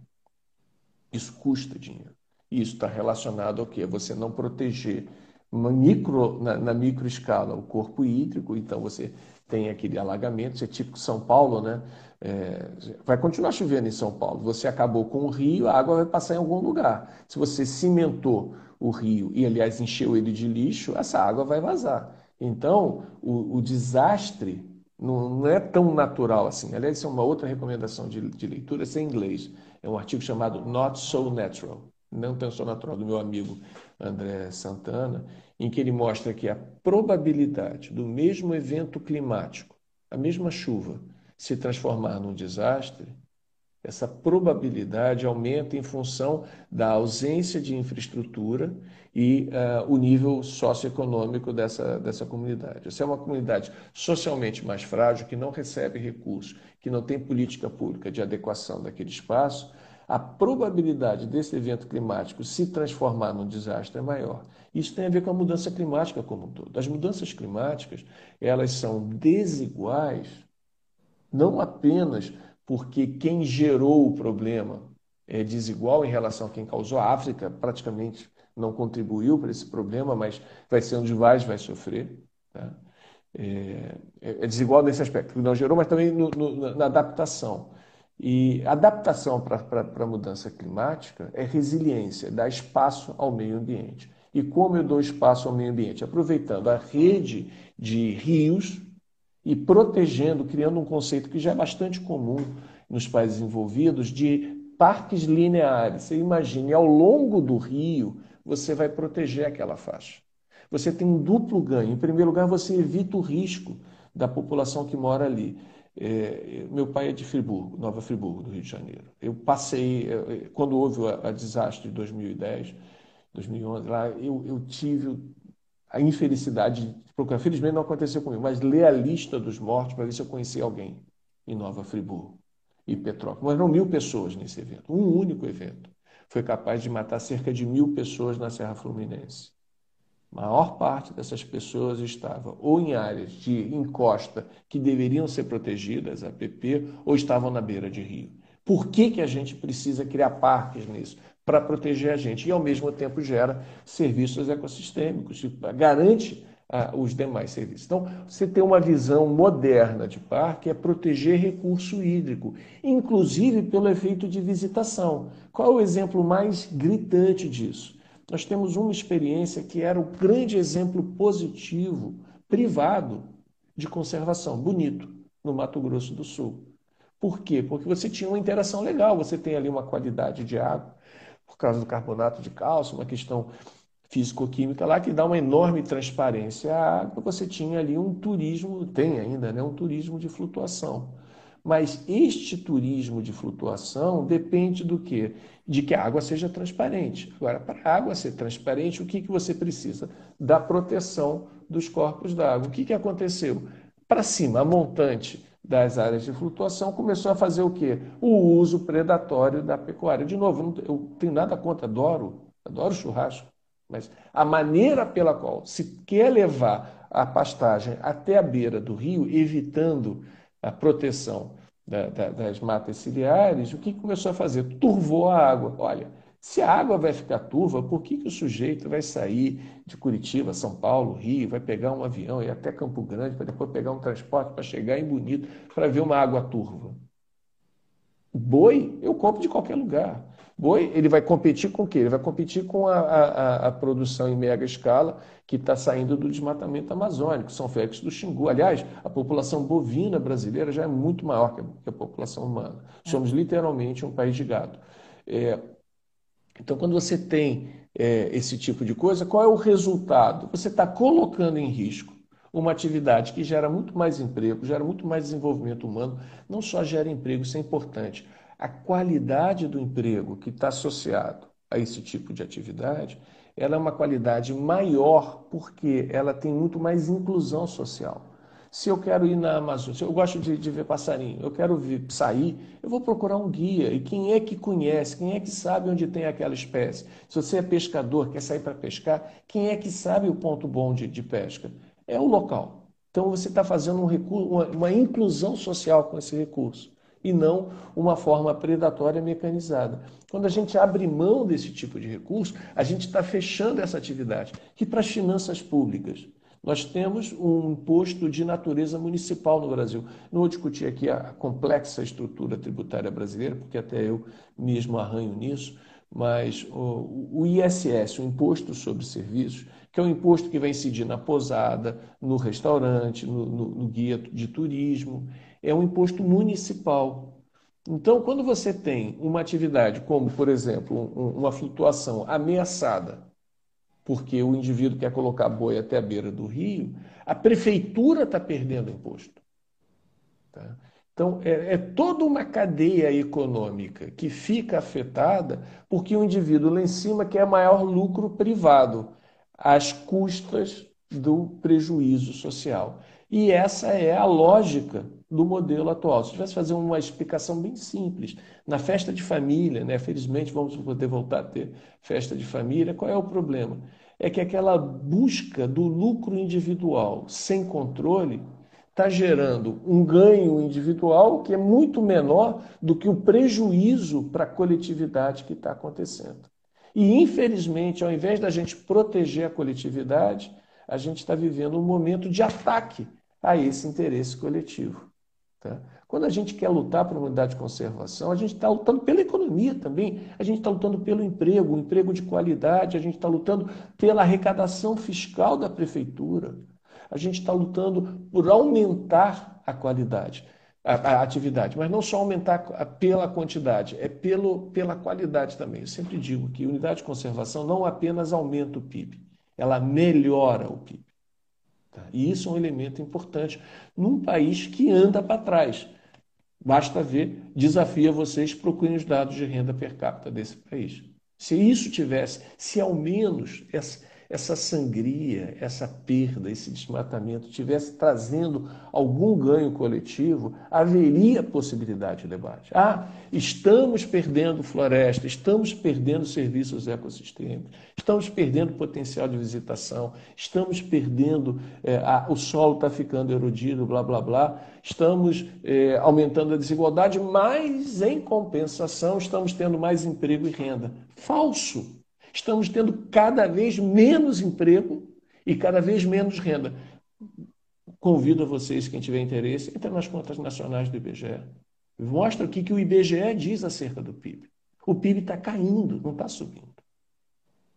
Isso custa dinheiro. Isso está relacionado ao quê? Você não proteger micro, na, na micro escala o corpo hídrico, então você tem aquele alagamento, isso é típico São Paulo, né? É, vai continuar chovendo em São Paulo. Você acabou com o rio, a água vai passar em algum lugar. Se você cimentou o rio e, aliás, encheu ele de lixo, essa água vai vazar. Então, o, o desastre não, não, é tão natural assim. Aliás, isso é uma outra recomendação de, de leitura, isso é em inglês. É um artigo chamado Not So Natural, não tão so natural, do meu amigo André Santana, em que ele mostra que a probabilidade do mesmo evento climático, a mesma chuva, se transformar num desastre, essa probabilidade aumenta em função da ausência de infraestrutura e uh, o nível socioeconômico dessa, dessa comunidade. Essa é uma comunidade socialmente mais frágil, que não recebe recursos, que não tem política pública de adequação daquele espaço, a probabilidade desse evento climático se transformar num desastre é maior. Isso tem a ver com a mudança climática como um todo. As mudanças climáticas, elas são desiguais não apenas porque quem gerou o problema é desigual em relação a quem causou. A África praticamente não contribuiu para esse problema, mas vai ser onde mais vai sofrer. Tá? É, é, desigual nesse aspecto, não gerou, mas também no, no, na adaptação. E adaptação para a mudança climática é resiliência, dar espaço ao meio ambiente. E como eu dou espaço ao meio ambiente? Aproveitando a rede de rios e protegendo, criando um conceito que já é bastante comum nos países envolvidos de parques lineares. Você imagine, ao longo do rio, você vai proteger aquela faixa. Você tem um duplo ganho. Em primeiro lugar, você evita o risco da população que mora ali. É, meu pai é de Friburgo, Nova Friburgo, do Rio de Janeiro. Eu passei, quando houve o desastre de 2010, 2011, lá, eu, eu tive a infelicidade de procurar. Felizmente não aconteceu comigo, mas ler a lista dos mortos para ver se eu conhecia alguém em Nova Friburgo e Petrópolis. Mas eram mil pessoas nesse evento, um único evento. Foi capaz de matar cerca de mil pessoas na Serra Fluminense. A maior parte dessas pessoas estava ou em áreas de encosta que deveriam ser protegidas, APP, ou estavam na beira de rio. Por que, que a gente precisa criar parques nisso? Para proteger a gente e, ao mesmo tempo, gera serviços ecossistêmicos, garante ah, os demais serviços. Então, você tem uma visão moderna de parque é proteger recurso hídrico, inclusive pelo efeito de visitação. Qual é o exemplo mais gritante disso? Nós temos uma experiência que era o grande exemplo positivo, privado, de conservação, bonito, no Mato Grosso do Sul. Por quê? Porque você tinha uma interação legal, você tem ali uma qualidade de água, por causa do carbonato de cálcio, uma questão físico-química lá que dá uma enorme transparência à água. Você tinha ali um turismo, tem ainda, né, um turismo de flutuação. Mas este turismo de flutuação depende do quê? De que a água seja transparente. Agora, para a água ser transparente, o que, que você precisa? Da proteção dos corpos d'água. O que, que aconteceu? Para cima, a montante das áreas de flutuação começou a fazer o quê? O uso predatório da pecuária. De novo, eu tenho nada contra, adoro, adoro churrasco. Mas a maneira pela qual se quer levar a pastagem até a beira do rio, evitando a proteção da, da, das matas ciliares, o que começou a fazer? Turvou a água. Olha, se a água vai ficar turva, por que, que o sujeito vai sair de Curitiba, São Paulo, Rio, vai pegar um avião e ir até Campo Grande, para depois pegar um transporte para chegar em Bonito, para ver uma água turva? Boi eu compro de qualquer lugar. Boi, ele vai competir com o quê? Ele vai competir com a, a, a produção em mega escala que está saindo do desmatamento amazônico, São Félix do Xingu. Aliás, a população bovina brasileira já é muito maior que a, que a população humana. Somos literalmente um país de gado. É, então, quando você tem é, esse tipo de coisa, qual é o resultado? Você está colocando em risco uma atividade que gera muito mais emprego, gera muito mais desenvolvimento humano, não só gera emprego, isso é importante a qualidade do emprego que está associado a esse tipo de atividade, ela é uma qualidade maior porque ela tem muito mais inclusão social. Se eu quero ir na Amazônia, se eu gosto de, de ver passarinho, eu quero vir, sair, eu vou procurar um guia. E quem é que conhece, quem é que sabe onde tem aquela espécie? Se você é pescador, quer sair para pescar, quem é que sabe o ponto bom de, de pesca? É o local. Então você está fazendo um recurso, uma, uma inclusão social com esse recurso e não uma forma predatória mecanizada. Quando a gente abre mão desse tipo de recurso, a gente está fechando essa atividade. E para as finanças públicas? Nós temos um imposto de natureza municipal no Brasil. Não vou discutir aqui a complexa estrutura tributária brasileira, porque até eu mesmo arranho nisso, mas o, ISS, o Imposto sobre Serviços, que é um imposto que vai incidir na posada, no restaurante, no, no, no guia de turismo, é um imposto municipal. Então, quando você tem uma atividade como, por exemplo, uma flutuação ameaçada, porque o indivíduo quer colocar boi até a beira do rio, a prefeitura está perdendo imposto. Tá? Então, é, é, toda uma cadeia econômica que fica afetada porque o indivíduo lá em cima quer maior lucro privado, às custas do prejuízo social. E essa é a lógica do modelo atual. Se tivesse fazer uma explicação bem simples, na festa de família, né, felizmente vamos poder voltar a ter festa de família, qual é o problema? É que aquela busca do lucro individual sem controle está gerando um ganho individual que é muito menor do que o prejuízo para a coletividade que está acontecendo. E, infelizmente, ao invés da gente proteger a coletividade, a gente está vivendo um momento de ataque a esse interesse coletivo. Tá? Quando a gente quer lutar por uma unidade de conservação, a gente está lutando pela economia também, a gente está lutando pelo emprego, um emprego de qualidade, a gente está lutando pela arrecadação fiscal da prefeitura, a gente está lutando por aumentar a qualidade, a, a, atividade, mas não só aumentar pela quantidade, é pelo, pela qualidade também. Eu sempre digo que unidade de conservação não apenas aumenta o PIB, ela melhora o PIB. Tá? E isso é um elemento importante num país que anda para trás. Basta ver, desafia vocês, procurem os dados de renda per capita desse país. Se isso tivesse, se ao menos essa, essa sangria, essa perda, esse desmatamento tivesse trazendo algum ganho coletivo, haveria possibilidade de debate. Ah, estamos perdendo floresta, estamos perdendo serviços ecossistêmicos, estamos perdendo potencial de visitação, estamos perdendo, é, a, o solo está ficando erodido, blá, blá, blá, estamos é, aumentando a desigualdade, mas, em compensação, estamos tendo mais emprego e renda. Falso! estamos tendo cada vez menos emprego e cada vez menos renda. Convido a vocês, quem tiver interesse, entre nas contas nacionais do IBGE. Mostra o que, que o IBGE diz acerca do PIB. O PIB está caindo, não está subindo.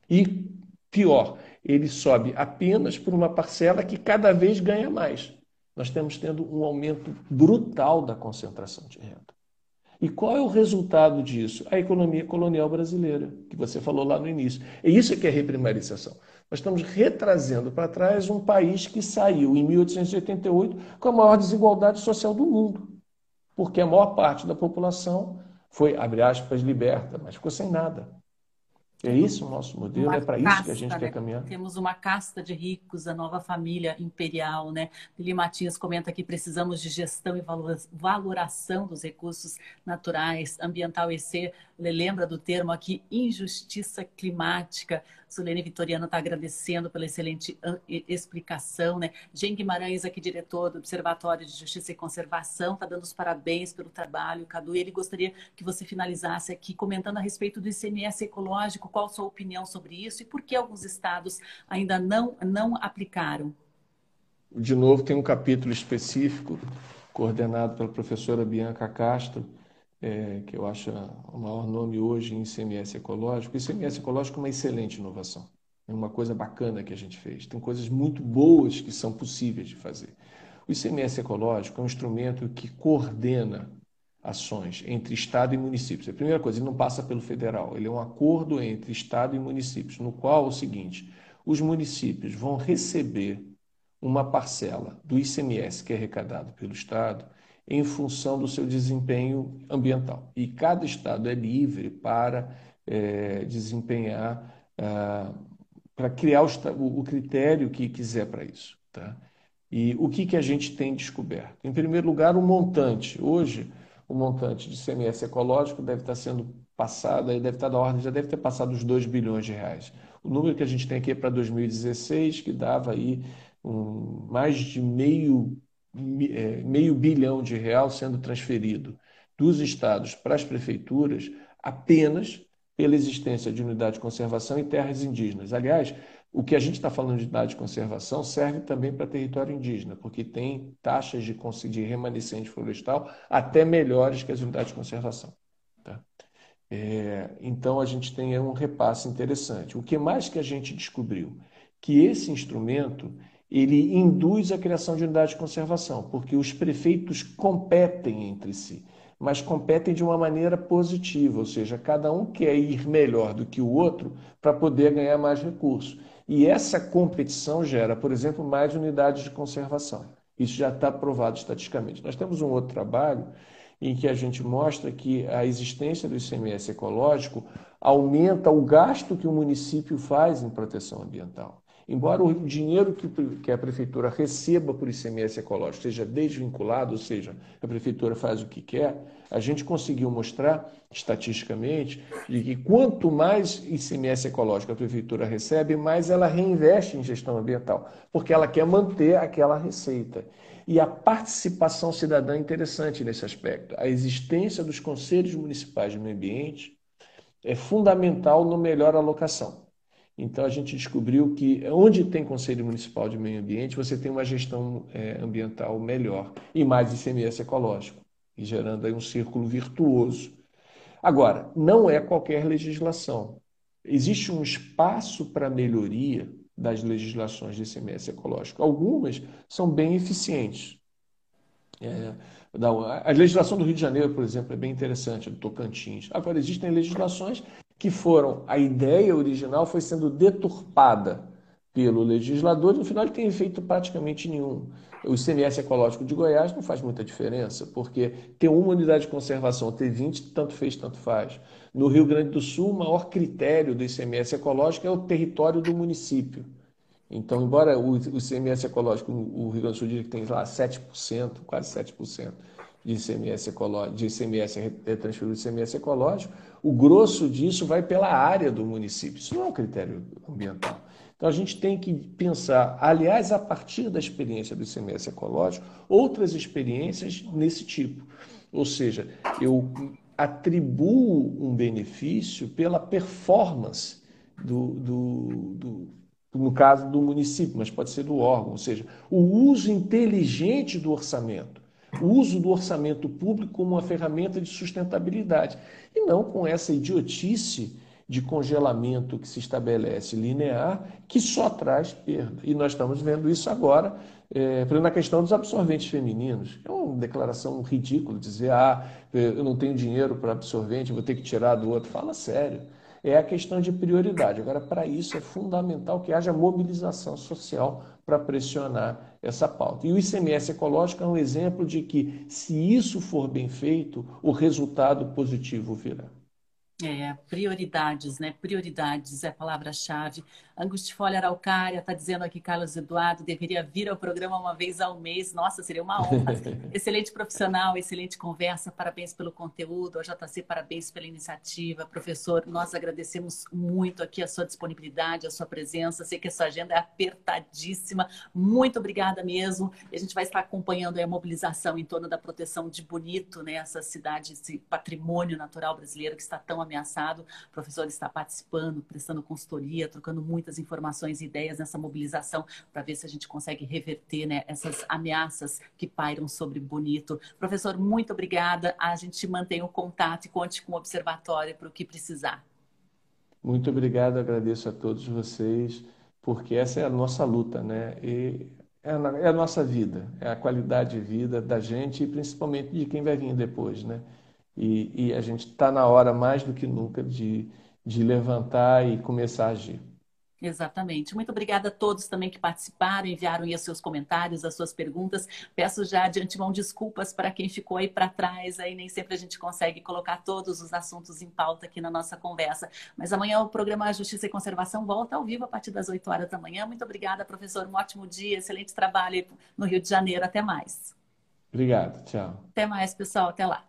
E, pior, ele sobe apenas por uma parcela que cada vez ganha mais. Nós estamos tendo um aumento brutal da concentração de renda. E qual é o resultado disso? A economia colonial brasileira, que você falou lá no início. É isso que é reprimarização. Nós estamos retrazendo para trás um país que saiu em 1888 com a maior desigualdade social do mundo, porque a maior parte da população foi, abre aspas, liberta, mas ficou sem nada. É isso o nosso modelo, uma é para isso que a gente né? quer caminhar. Temos uma casta de ricos, a nova família imperial, né? Lili Matias comenta que precisamos de gestão e valoração dos recursos naturais, ambiental e ser lembra do termo aqui, injustiça climática. Sulene Vitoriano está agradecendo pela excelente explicação, né? Jean Guimarães, aqui diretor do Observatório de Justiça e Conservação, está dando os parabéns pelo trabalho, Cadu. Ele gostaria que você finalizasse aqui comentando a respeito do ICMS ecológico, qual a sua opinião sobre isso e por que alguns estados ainda não, não aplicaram. De novo, tem um capítulo específico coordenado pela professora Bianca Castro, é, que eu acho o maior nome hoje em ICMS ecológico. O ICMS ecológico é uma excelente inovação. É uma coisa bacana que a gente fez. Tem coisas muito boas que são possíveis de fazer. O ICMS ecológico é um instrumento que coordena ações entre Estado e municípios. A primeira coisa, ele não passa pelo federal, ele é um acordo entre Estado e municípios, no qual é o seguinte: os municípios vão receber uma parcela do ICMS que é arrecadado pelo Estado em função do seu desempenho ambiental. E cada estado é livre para é, desempenhar, ah, para criar o, o, critério que quiser para isso. Tá? E o que, que a gente tem descoberto? Em primeiro lugar, o montante. Hoje, o montante de CMS ecológico deve estar sendo passado, deve estar da ordem, já deve ter passado os 2 bilhões de reais. O número que a gente tem aqui é para 2016, que dava aí um, mais de meio meio bilhão de real sendo transferido dos estados para as prefeituras apenas pela existência de unidade de conservação em terras indígenas. Aliás, o que a gente está falando de unidade de conservação serve também para território indígena, porque tem taxas de, de remanescente florestal até melhores que as unidades de conservação. Tá? É, então a gente tem um repasse interessante. O que mais que a gente descobriu? Que esse instrumento ele induz a criação de unidade de conservação, porque os prefeitos competem entre si, mas competem de uma maneira positiva, ou seja, cada um quer ir melhor do que o outro para poder ganhar mais recursos. E essa competição gera, por exemplo, mais unidades de conservação. Isso já está provado estatisticamente. Nós temos um outro trabalho em que a gente mostra que a existência do ICMS ecológico aumenta o gasto que o município faz em proteção ambiental. Embora o dinheiro que a prefeitura receba por ICMS ecológico seja desvinculado, ou seja, a prefeitura faz o que quer, a gente conseguiu mostrar estatisticamente de que quanto mais ICMS ecológico a prefeitura recebe, mais ela reinveste em gestão ambiental, porque ela quer manter aquela receita. E a participação cidadã é interessante nesse aspecto. A existência dos conselhos municipais de meio ambiente é fundamental no melhor alocação. Então a gente descobriu que onde tem Conselho Municipal de Meio Ambiente, você tem uma gestão é, ambiental melhor e mais ICMS ecológico, e gerando aí um círculo virtuoso. Agora, não é qualquer legislação. Existe um espaço para melhoria das legislações de ICMS ecológico. Algumas são bem eficientes. É, a legislação do Rio de Janeiro, por exemplo, é bem interessante, do Tocantins. Agora, existem legislações que foram, a ideia original foi sendo deturpada pelo legislador, no final ele tem efeito praticamente nenhum. O ICMS ecológico de Goiás não faz muita diferença, porque ter uma unidade de conservação, ter 20, tanto fez, tanto faz. No Rio Grande do Sul, o maior critério do ICMS ecológico é o território do município. Então, embora o ICMS ecológico, o Rio Grande do Sul diga que tem lá 7%, quase 7% de ICMS, ecológico, de ICMS transferido de ICMS ecológico, o grosso disso vai pela área do município. Isso não é um critério ambiental. Então a gente tem que pensar, aliás, a partir da experiência do ICMS ecológico, outras experiências nesse tipo. Ou seja, eu atribuo um benefício pela performance do, do, do, no caso do município, mas pode ser do órgão, ou seja, o uso inteligente do orçamento, o uso do orçamento público como uma ferramenta de sustentabilidade, e não com essa idiotice de congelamento que se estabelece linear, que só traz perda. E nós estamos vendo isso agora, é, na questão dos absorventes femininos. É uma declaração ridícula dizer, ah, eu não tenho dinheiro para absorvente, vou ter que tirar do outro. Fala sério. É a questão de prioridade. Agora, para isso é fundamental que haja mobilização social para pressionar essa pauta. E o ICMS ecológico é um exemplo de que, se isso for bem feito, o resultado positivo virá. É, prioridades, né? Prioridades é a palavra-chave. Angustifolia Araucária está dizendo aqui, Carlos Eduardo, deveria vir ao programa uma vez ao mês. Nossa, seria uma honra. <laughs> excelente profissional, excelente conversa. Parabéns pelo conteúdo. A JC, parabéns pela iniciativa. Professor, nós agradecemos muito aqui a sua disponibilidade, a sua presença. Sei que a sua agenda é apertadíssima. Muito obrigada mesmo. E a gente vai estar acompanhando a mobilização em torno da proteção de Bonito, né? Essa cidade, esse patrimônio natural brasileiro que está tão ameaçado. O professor está participando, prestando consultoria, trocando muitas informações e ideias nessa mobilização para ver se a gente consegue reverter né, essas ameaças que pairam sobre Bonito. Professor, muito obrigada. A gente mantém o contato e conte com o observatório para o que precisar. Muito obrigado, agradeço a todos vocês, porque essa é a nossa luta, né? E é a, é a nossa vida, é a qualidade de vida da gente e principalmente de quem vai vir depois, né? E, e a gente está na hora mais do que nunca de, de levantar e começar a agir. Exatamente. Muito obrigada a todos também que participaram, enviaram aí os seus comentários, as suas perguntas. Peço já de antemão desculpas para quem ficou aí para trás, aí nem sempre a gente consegue colocar todos os assuntos em pauta aqui na nossa conversa. Mas amanhã o programa Justiça e Conservação volta ao vivo a partir das 8 horas da manhã. Muito obrigada, professor. Um ótimo dia, excelente trabalho no Rio de Janeiro. Até mais. Obrigado. Tchau. Até mais, pessoal. Até lá.